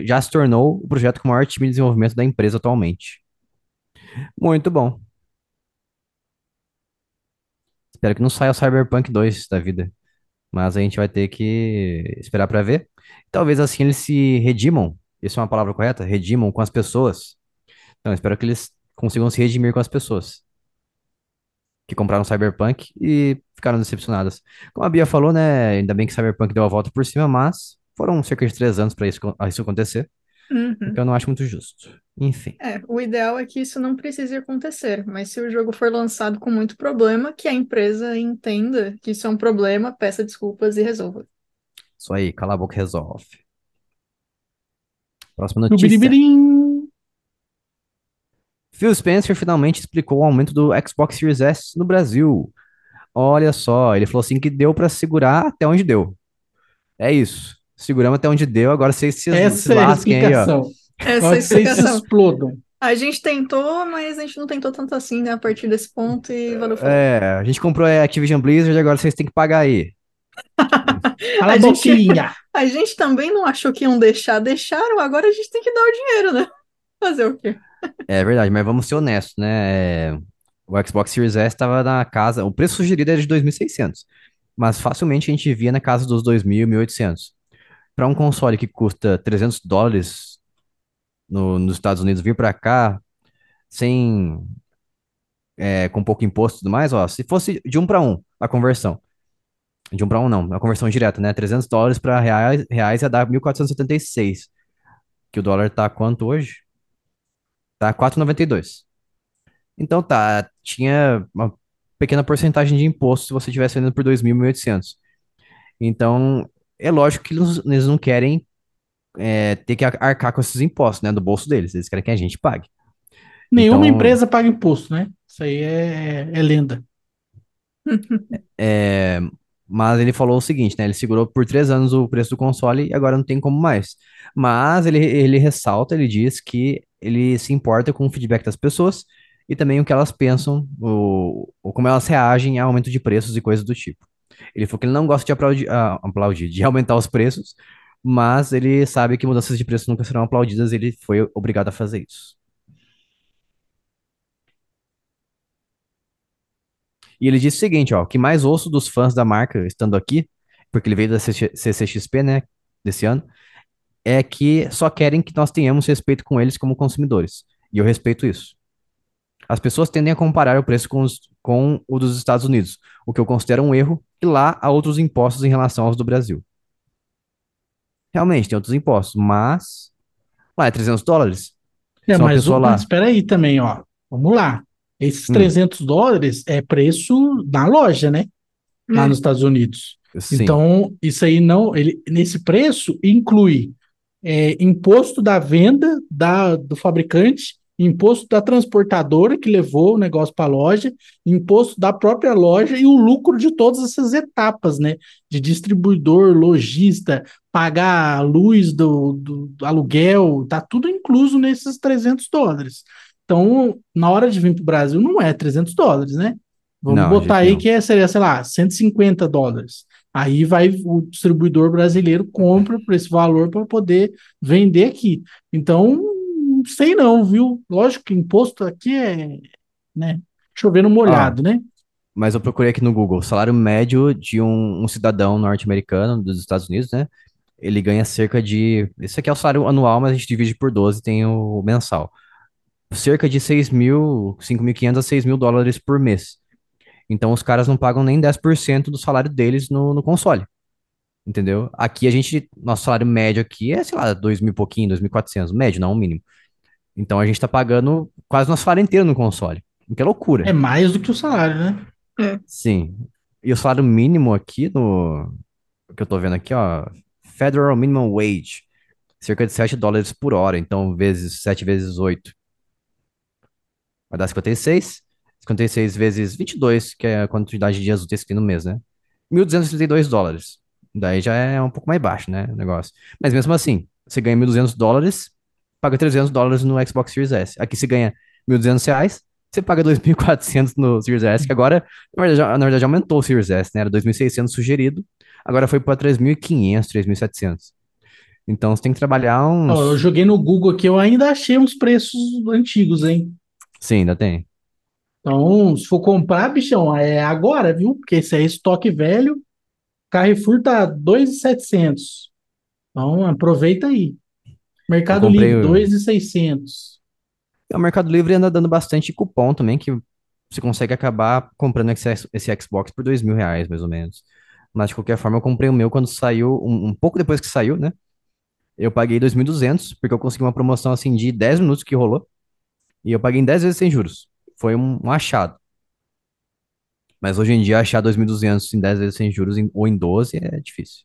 já se tornou o projeto com o maior time de desenvolvimento da empresa atualmente. Muito bom. Espero que não saia o Cyberpunk 2 da vida. Mas a gente vai ter que esperar pra ver. Talvez assim eles se redimam. Isso é uma palavra correta? Redimam com as pessoas. Então, espero que eles consigam se redimir com as pessoas que compraram Cyberpunk e ficaram decepcionadas. Como a Bia falou, né? Ainda bem que Cyberpunk deu a volta por cima, mas foram cerca de três anos pra isso, isso acontecer. Uhum. Então, eu não acho muito justo. Enfim. É, o ideal é que isso não precise acontecer, mas se o jogo for lançado com muito problema, que a empresa entenda que isso é um problema, peça desculpas e resolva. Isso aí, cala a boca e resolve. Próxima notícia. Phil Spencer finalmente explicou o aumento do Xbox Series S no Brasil. Olha só, ele falou assim que deu pra segurar até onde deu. É isso. Seguramos até onde deu, agora vocês se, se Essa é a lasquem aí, ó. explicação. Essa é a Agora vocês se explicação. explodam. A gente tentou, mas a gente não tentou tanto assim, né, a partir desse ponto e valeu. É, a gente comprou a Activision Blizzard, agora vocês têm que pagar aí. Cala A a gente- boquinha. A gente também não achou que iam deixar, deixaram, agora a gente tem que dar o dinheiro, né? Fazer o quê? É verdade, mas vamos ser honestos, né? É, O Xbox Series S estava na casa, o preço sugerido era de 2.600, mas facilmente a gente via na casa dos 2.000, 1.800. Para um console que custa 300 dólares no- nos Estados Unidos vir para cá, sem, é, com pouco imposto e tudo mais, ó, se fosse de um para um a conversão, de um para um não, a conversão direta, né? 300 dólares para reais, reais ia dar 1.476, que o dólar tá quanto hoje? Tá 4,92. Então tá, tinha uma pequena porcentagem de imposto se você estivesse vendendo por 2.800. Então, é lógico que eles, não querem é, ter que ar- arcar com esses impostos, né, do bolso deles. Eles querem que a gente pague. Nenhuma Então- empresa paga imposto, né? Isso aí é, é lenda. É, mas ele falou o seguinte, né, ele segurou por três anos o preço do console e agora não tem como mais. Mas ele, ele ressalta, ele diz que ele se importa com o feedback das pessoas e também o que elas pensam, o, como elas reagem a aumento de preços e coisas do tipo. Ele falou que ele não gosta de aplaudir, ah, aplaudir, de aumentar os preços, mas ele sabe que mudanças de preço nunca serão aplaudidas e ele foi obrigado a fazer isso. E ele disse o seguinte, ó, o que mais ouço dos fãs da marca estando aqui, porque ele veio da CC CCXP, né, desse ano, é que só querem que nós tenhamos respeito com eles como consumidores. E eu respeito isso. As pessoas tendem a comparar o preço com, os- com o dos Estados Unidos, o que eu considero um erro, e lá há outros impostos em relação aos do Brasil. Realmente, tem outros impostos, mas lá é 300 dólares. É, mas, o- lá- mas espera aí também, ó. Vamos lá. Esses Hum. 300 dólares é preço na loja, né? Lá Hum. nos Estados Unidos. Sim, Então, isso aí não, ele, nesse preço inclui é, imposto da venda da, do fabricante, imposto da transportadora que levou o negócio para a loja, imposto da própria loja e o lucro de todas essas etapas, né? De distribuidor, lojista, pagar a luz do, do, do aluguel, tá tudo incluso nesses 300 dólares. Então, na hora de vir para o Brasil, não é 300 dólares, né? Vamos Não, botar aí nenhum. que é, seria, sei lá, 150 dólares. Aí vai o distribuidor brasileiro compra por esse valor para poder vender aqui. Então, não sei não, viu? Lógico que imposto aqui é, né, chovendo molhado, né? Mas eu procurei aqui no Google, o salário médio de um, um cidadão norte-americano dos Estados Unidos, né? Ele ganha cerca de. Esse aqui é o salário anual, mas a gente divide por 12 tem o mensal. Cerca de 6 mil, 5.500 a 6 mil dólares por mês. Então os caras não pagam nem 10% do salário deles no, no console. Entendeu? Aqui a gente, nosso salário médio aqui é, sei lá, 2 mil e pouquinho, 2.400, médio, não o mínimo. Então a gente tá pagando quase nosso salário inteiro no console. O que é loucura. É mais do que o salário, né? Sim. E o salário mínimo aqui no. O que eu tô vendo aqui, ó. Federal Minimum Wage. Cerca de 7 dólares por hora. Então, vezes 7 vezes 8. Vai dar 56. 56 vezes 22, que é a quantidade de dias úteis que tem no mês, né? 1.232 dólares. Daí já é um pouco mais baixo, né? O negócio. Mas mesmo assim, você ganha 1.200 dólares, paga 300 dólares no Xbox Series S. Aqui você ganha 1.200 reais, você paga 2.400 no Series S, que agora, na verdade, na verdade, aumentou o Series S, né? Era 2.600 sugerido, agora foi para 3.500, 3.700. Então você tem que trabalhar uns. Ó, eu joguei no Google aqui, eu ainda achei uns preços antigos, hein? Sim, ainda tem. Então, se for comprar, bichão, é agora, viu? Porque esse é estoque velho. Carrefour tá 2.700. Então, aproveita aí. Mercado Livre, o- 2.600. O Mercado Livre anda dando bastante cupom também, que você consegue acabar comprando esse, esse Xbox por dois mil reais, mais ou menos. Mas de qualquer forma, eu comprei o meu quando saiu, um, um pouco depois que saiu, né? Eu paguei 2.200, porque eu consegui uma promoção assim de 10 minutos que rolou. E eu paguei em 10 vezes sem juros. Foi um, um achado. Mas hoje em dia, achar 2.200 em 10 vezes sem juros em- ou em 12 é difícil.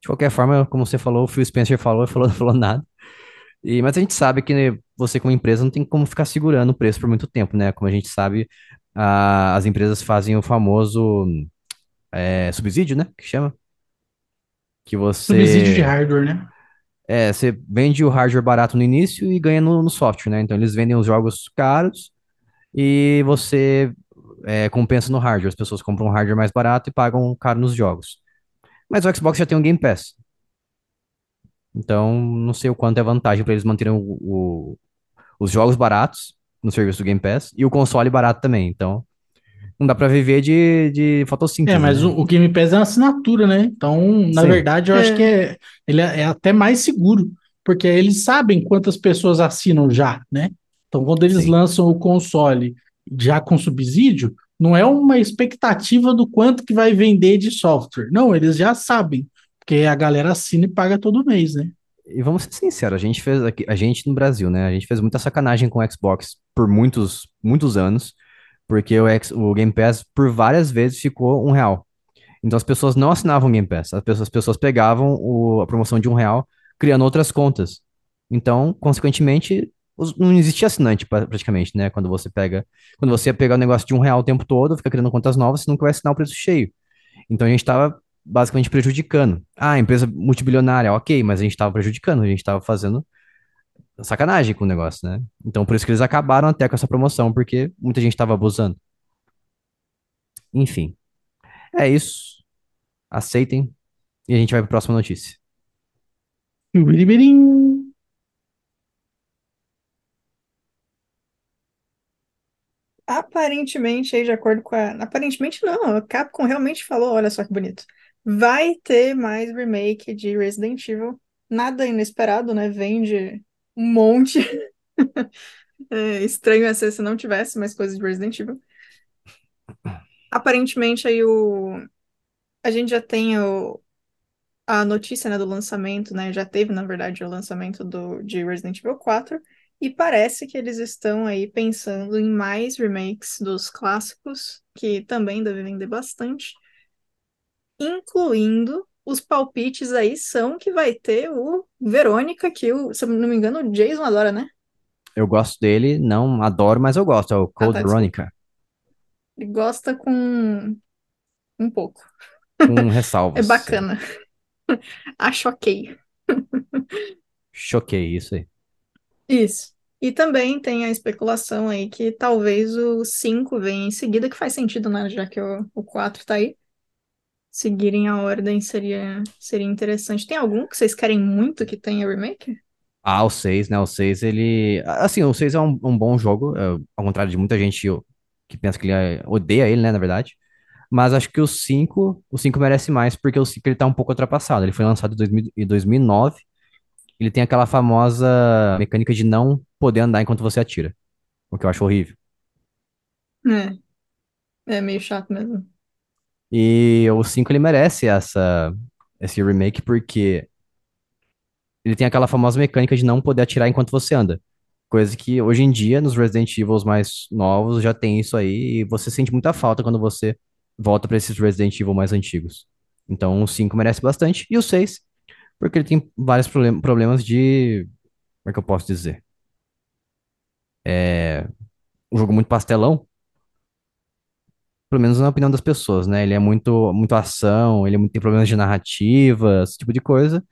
De qualquer forma, como você falou, o Phil Spencer falou, falou, não falou nada. E, mas a gente sabe que você, como empresa, não tem como ficar segurando o preço por muito tempo, né? Como a gente sabe, a- as empresas fazem o famoso é, subsídio, né? Que chama? Que Subsídio de você, hardware, né? É, você vende o hardware barato no início e ganha no, no software, né? Então eles vendem os jogos caros e você é, compensa no hardware. As pessoas compram um hardware mais barato e pagam caro nos jogos. Mas o Xbox já tem um Game Pass. Então, não sei o quanto é vantagem para eles manterem o, o- os jogos baratos no serviço do Game Pass e o console barato também. Então, não dá para viver de, de fotossíntese, É, mas né? o, o Game Pass é uma assinatura, né? Então, na Sim. verdade, eu acho É. que é, ele é, é até mais seguro, porque eles sabem quantas pessoas assinam já, né? Então, quando eles Sim. lançam o console já com subsídio, não é uma expectativa do quanto que vai vender de software. Não, eles já sabem, porque a galera assina e paga todo mês, né? E vamos ser sinceros, a gente fez aqui, a gente no Brasil, né? A gente fez muita sacanagem com o Xbox por muitos, muitos anos, porque o, X- o Game Pass por várias vezes ficou um real. Então as pessoas não assinavam o Game Pass, as pessoas, as pessoas pegavam o- a promoção de um real, criando outras contas. Então, consequentemente, os- não existia assinante pra- praticamente, né? Quando você pega, quando você pegar o negócio de um real o tempo todo, fica criando contas novas, você nunca vai assinar o preço cheio. Então a gente estava basicamente prejudicando. Ah, empresa multibilionária, ok, mas a gente estava prejudicando, a gente estava fazendo sacanagem com o negócio, né? Então por isso que eles acabaram até com essa promoção, porque muita gente estava abusando. Enfim, é isso. Aceitem e a gente vai para a próxima notícia. Aparentemente, aí, de acordo com a. Aparentemente, não. A Capcom realmente falou: olha só que bonito. Vai ter mais remake de Resident Evil. Nada inesperado, né? Vende um monte. É, estranho ia ser se não tivesse mais coisas de Resident Evil. Aparentemente, aí o. A gente já tem o... a notícia, né, do lançamento, né? Já teve, na verdade, o lançamento do... de Resident Evil 4. E parece que eles estão aí pensando em mais remakes dos clássicos, que também devem vender bastante, incluindo os palpites aí são que vai ter o Verônica, que o, se não me engano, o Jason adora, né? Eu gosto dele, não adoro, mas eu gosto. É o Code tá, Veronica, Ele gosta com um pouco. com É ressalvas. bacana. Acho ok. Choquei, isso aí. Isso. E também tem a especulação aí que talvez o 5 venha em seguida, que faz sentido, né? Já que o, o 4 tá aí. Seguirem a ordem seria, seria interessante. Tem algum que vocês querem muito que tenha remake? Ah, o 6, né? O 6, ele. Assim, o 6 é um, um bom jogo, é, ao contrário de muita gente que pensa que ele é- odeia ele, né? Na verdade. Mas acho que o 5, o 5 merece mais, porque o 5 ele tá um pouco ultrapassado. Ele foi lançado em 2000 em 2009. Ele tem aquela famosa mecânica de não poder andar enquanto você atira. O que eu acho horrível. É, é meio chato mesmo. E o 5 ele merece essa, esse remake porque ele tem aquela famosa mecânica de não poder atirar enquanto você anda. Coisa que hoje em dia, nos Resident Evil mais novos, já tem isso aí, e você sente muita falta quando você volta para esses Resident Evil mais antigos. Então o 5 merece bastante, e o 6, porque ele tem vários problem- problemas de. Como é que eu posso dizer? Um jogo muito pastelão, pelo menos na opinião das pessoas, né? Ele é muito, muito ação, ele tem problemas de narrativa, esse tipo de coisa.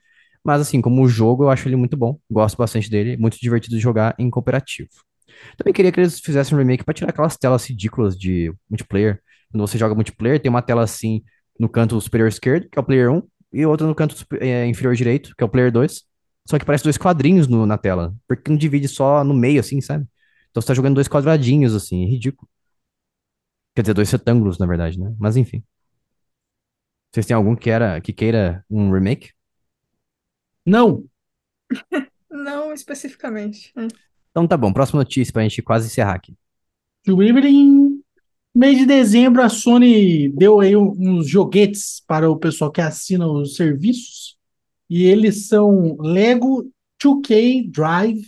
Mas assim, como jogo, eu acho ele muito bom. Gosto bastante dele, muito divertido de jogar em cooperativo. Também queria que eles fizessem um remake pra tirar aquelas telas ridículas de multiplayer. Quando você joga multiplayer, tem uma tela assim no canto superior esquerdo, que é o player um, e outra no canto eh, inferior direito, que é o player 2. Só que parece dois quadrinhos no- na tela, porque não divide só no meio, assim, sabe? Então você tá jogando dois quadradinhos, assim, é ridículo. Quer dizer, dois retângulos, na verdade, né? Mas enfim. Vocês têm algum que, era, que queira um remake? Não. Não especificamente. É. Então tá bom, próxima notícia pra gente quase encerrar aqui. Em mês de dezembro, a Sony deu aí uns joguetes para o pessoal que assina os serviços. E eles são Lego 2K Drive,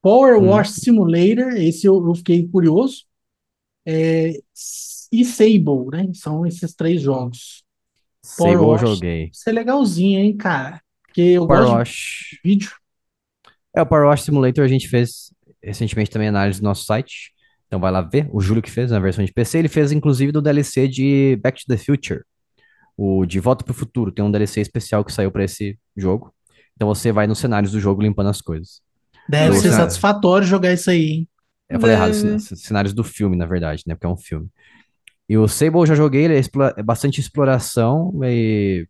Power Hum. Wash Simulator, esse eu, eu fiquei curioso. É, e Sable, né? São esses três jogos. Sable eu joguei. Isso é legalzinho, hein, cara? Porque eu Power gosto Wash. de vídeo. É, o Power Wash Simulator a gente fez recentemente também análise no nosso site. Então vai lá ver. O Júlio que fez na versão de PC. Ele fez inclusive do DLC de Back to the Future. O De Volta pro Futuro. Tem um DLC especial que saiu pra esse jogo. Então você vai nos cenários do jogo limpando as coisas. Deve ser satisfatório jogar isso aí, hein? Eu falei errado, cenários do filme, na verdade, né? Porque é um filme. E o Sable eu já joguei, ele é, é bastante exploração e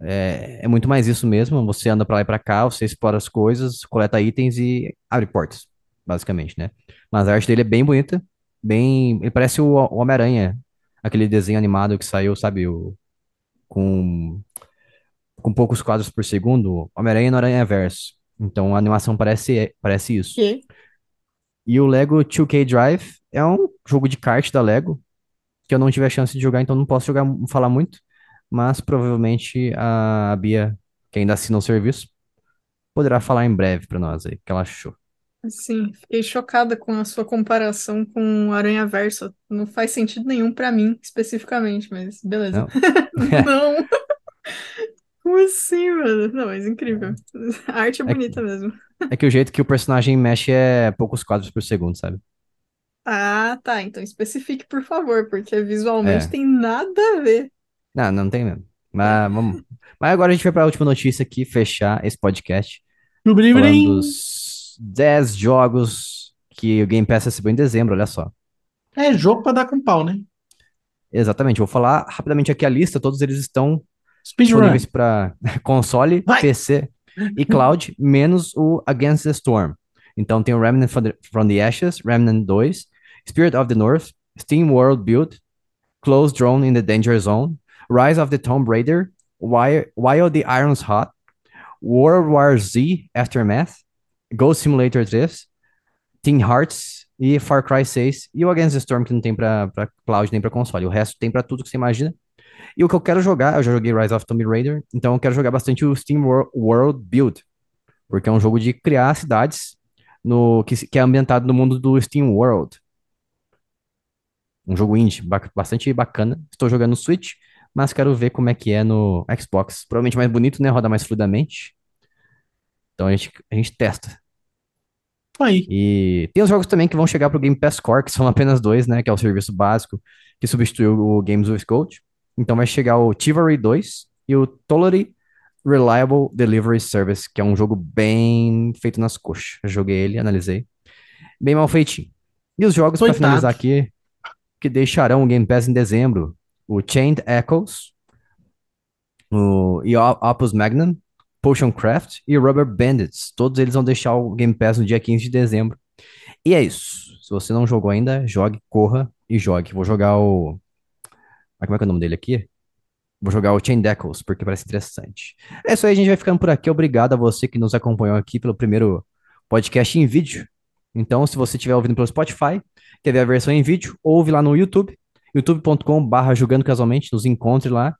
é, é muito mais isso mesmo. Você anda pra lá e pra cá, você explora as coisas, coleta itens e abre portas, basicamente, né? Mas a arte dele é bem bonita, bem. Ele parece o o Homem-Aranha, aquele desenho animado que saiu, sabe? O, com, com poucos quadros por segundo, Homem-Aranha no Aranha-Verso. Então a animação parece, parece isso. Que? E o Lego 2K Drive é um jogo de kart da Lego, que eu não tive a chance de jogar, então não posso jogar, falar muito, mas provavelmente a Bia, que ainda assina o serviço, poderá falar em breve pra nós aí, o que ela achou. Assim, fiquei chocada com a sua comparação com Aranha Verso. Não faz sentido nenhum pra mim, especificamente, mas beleza. Não? Não. Como assim, mano? Não, mas incrível. A arte é É- bonita mesmo. É que o jeito que o personagem mexe é poucos quadros por segundo, sabe? Ah, tá. Então especifique, por favor, porque visualmente É. tem nada a ver. Não, não tem mesmo. Mas vamos. Mas agora a gente vai pra última notícia aqui, fechar esse podcast. Falando Blim, dos 10 jogos que o Game Pass recebeu em dezembro, olha só. É jogo pra dar com pau, né? Exatamente, vou falar rapidamente aqui a lista, todos eles estão Speedrun. para console, Vai! PC e cloud, menos o Against the Storm. Então tem o Remnant from the, from the Ashes, Remnant 2, Spirit of the North, Steam World Build, Close Drone in the Danger Zone, Rise of the Tomb Raider, While, While the Iron's Hot, World War Z Aftermath, Ghost Simulator 3, Team Hearts e Far Cry 6 e o Against the Storm que não tem para cloud nem para console. O resto tem para tudo que você imagina. E o que eu quero jogar, eu já joguei Rise of Tomb Raider, então eu quero jogar bastante o Steam Wor- World Build, porque é um jogo de criar cidades no que, que é ambientado no mundo do Steam World. Um jogo indie, ba- bastante bacana. Estou jogando no Switch, mas quero ver como é que é no Xbox. Provavelmente mais bonito, né? Roda mais fluidamente. Então a gente, a gente testa. Aí. E tem os jogos também que vão chegar pro Game Pass Core, que são apenas dois, né? Que é o serviço básico que substituiu o Games with Gold. Então vai chegar o Chivalry 2 e o Totally Reliable Delivery Service, que é um jogo bem feito nas coxas. Eu joguei ele, analisei. Bem mal feitinho. E os jogos, para finalizar aqui, que deixarão o Game Pass em dezembro: o Chained Echoes, o e Opus Magnum, Potion Craft e Rubber Bandits. Todos eles vão deixar o Game Pass no dia 15 de dezembro. E é isso. Se você não jogou ainda, jogue, corra e jogue. Vou jogar o. Ah, Como é que é o nome dele aqui? Vou jogar o Chain Deckles, porque parece interessante. É isso aí, a gente vai ficando por aqui. Obrigado a você que nos acompanhou aqui pelo primeiro podcast em vídeo. Então, se você estiver ouvindo pelo Spotify, quer ver a versão em vídeo, ouve lá no YouTube, youtube.com.br jogando casualmente, nos encontre lá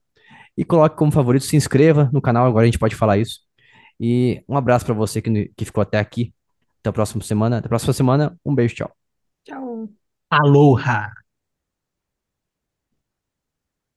e coloque como favorito, se inscreva no canal, agora a gente pode falar isso. E um abraço para você que, que ficou até aqui. Até a próxima semana. Até a próxima semana. Um beijo, tchau. Tchau. Aloha!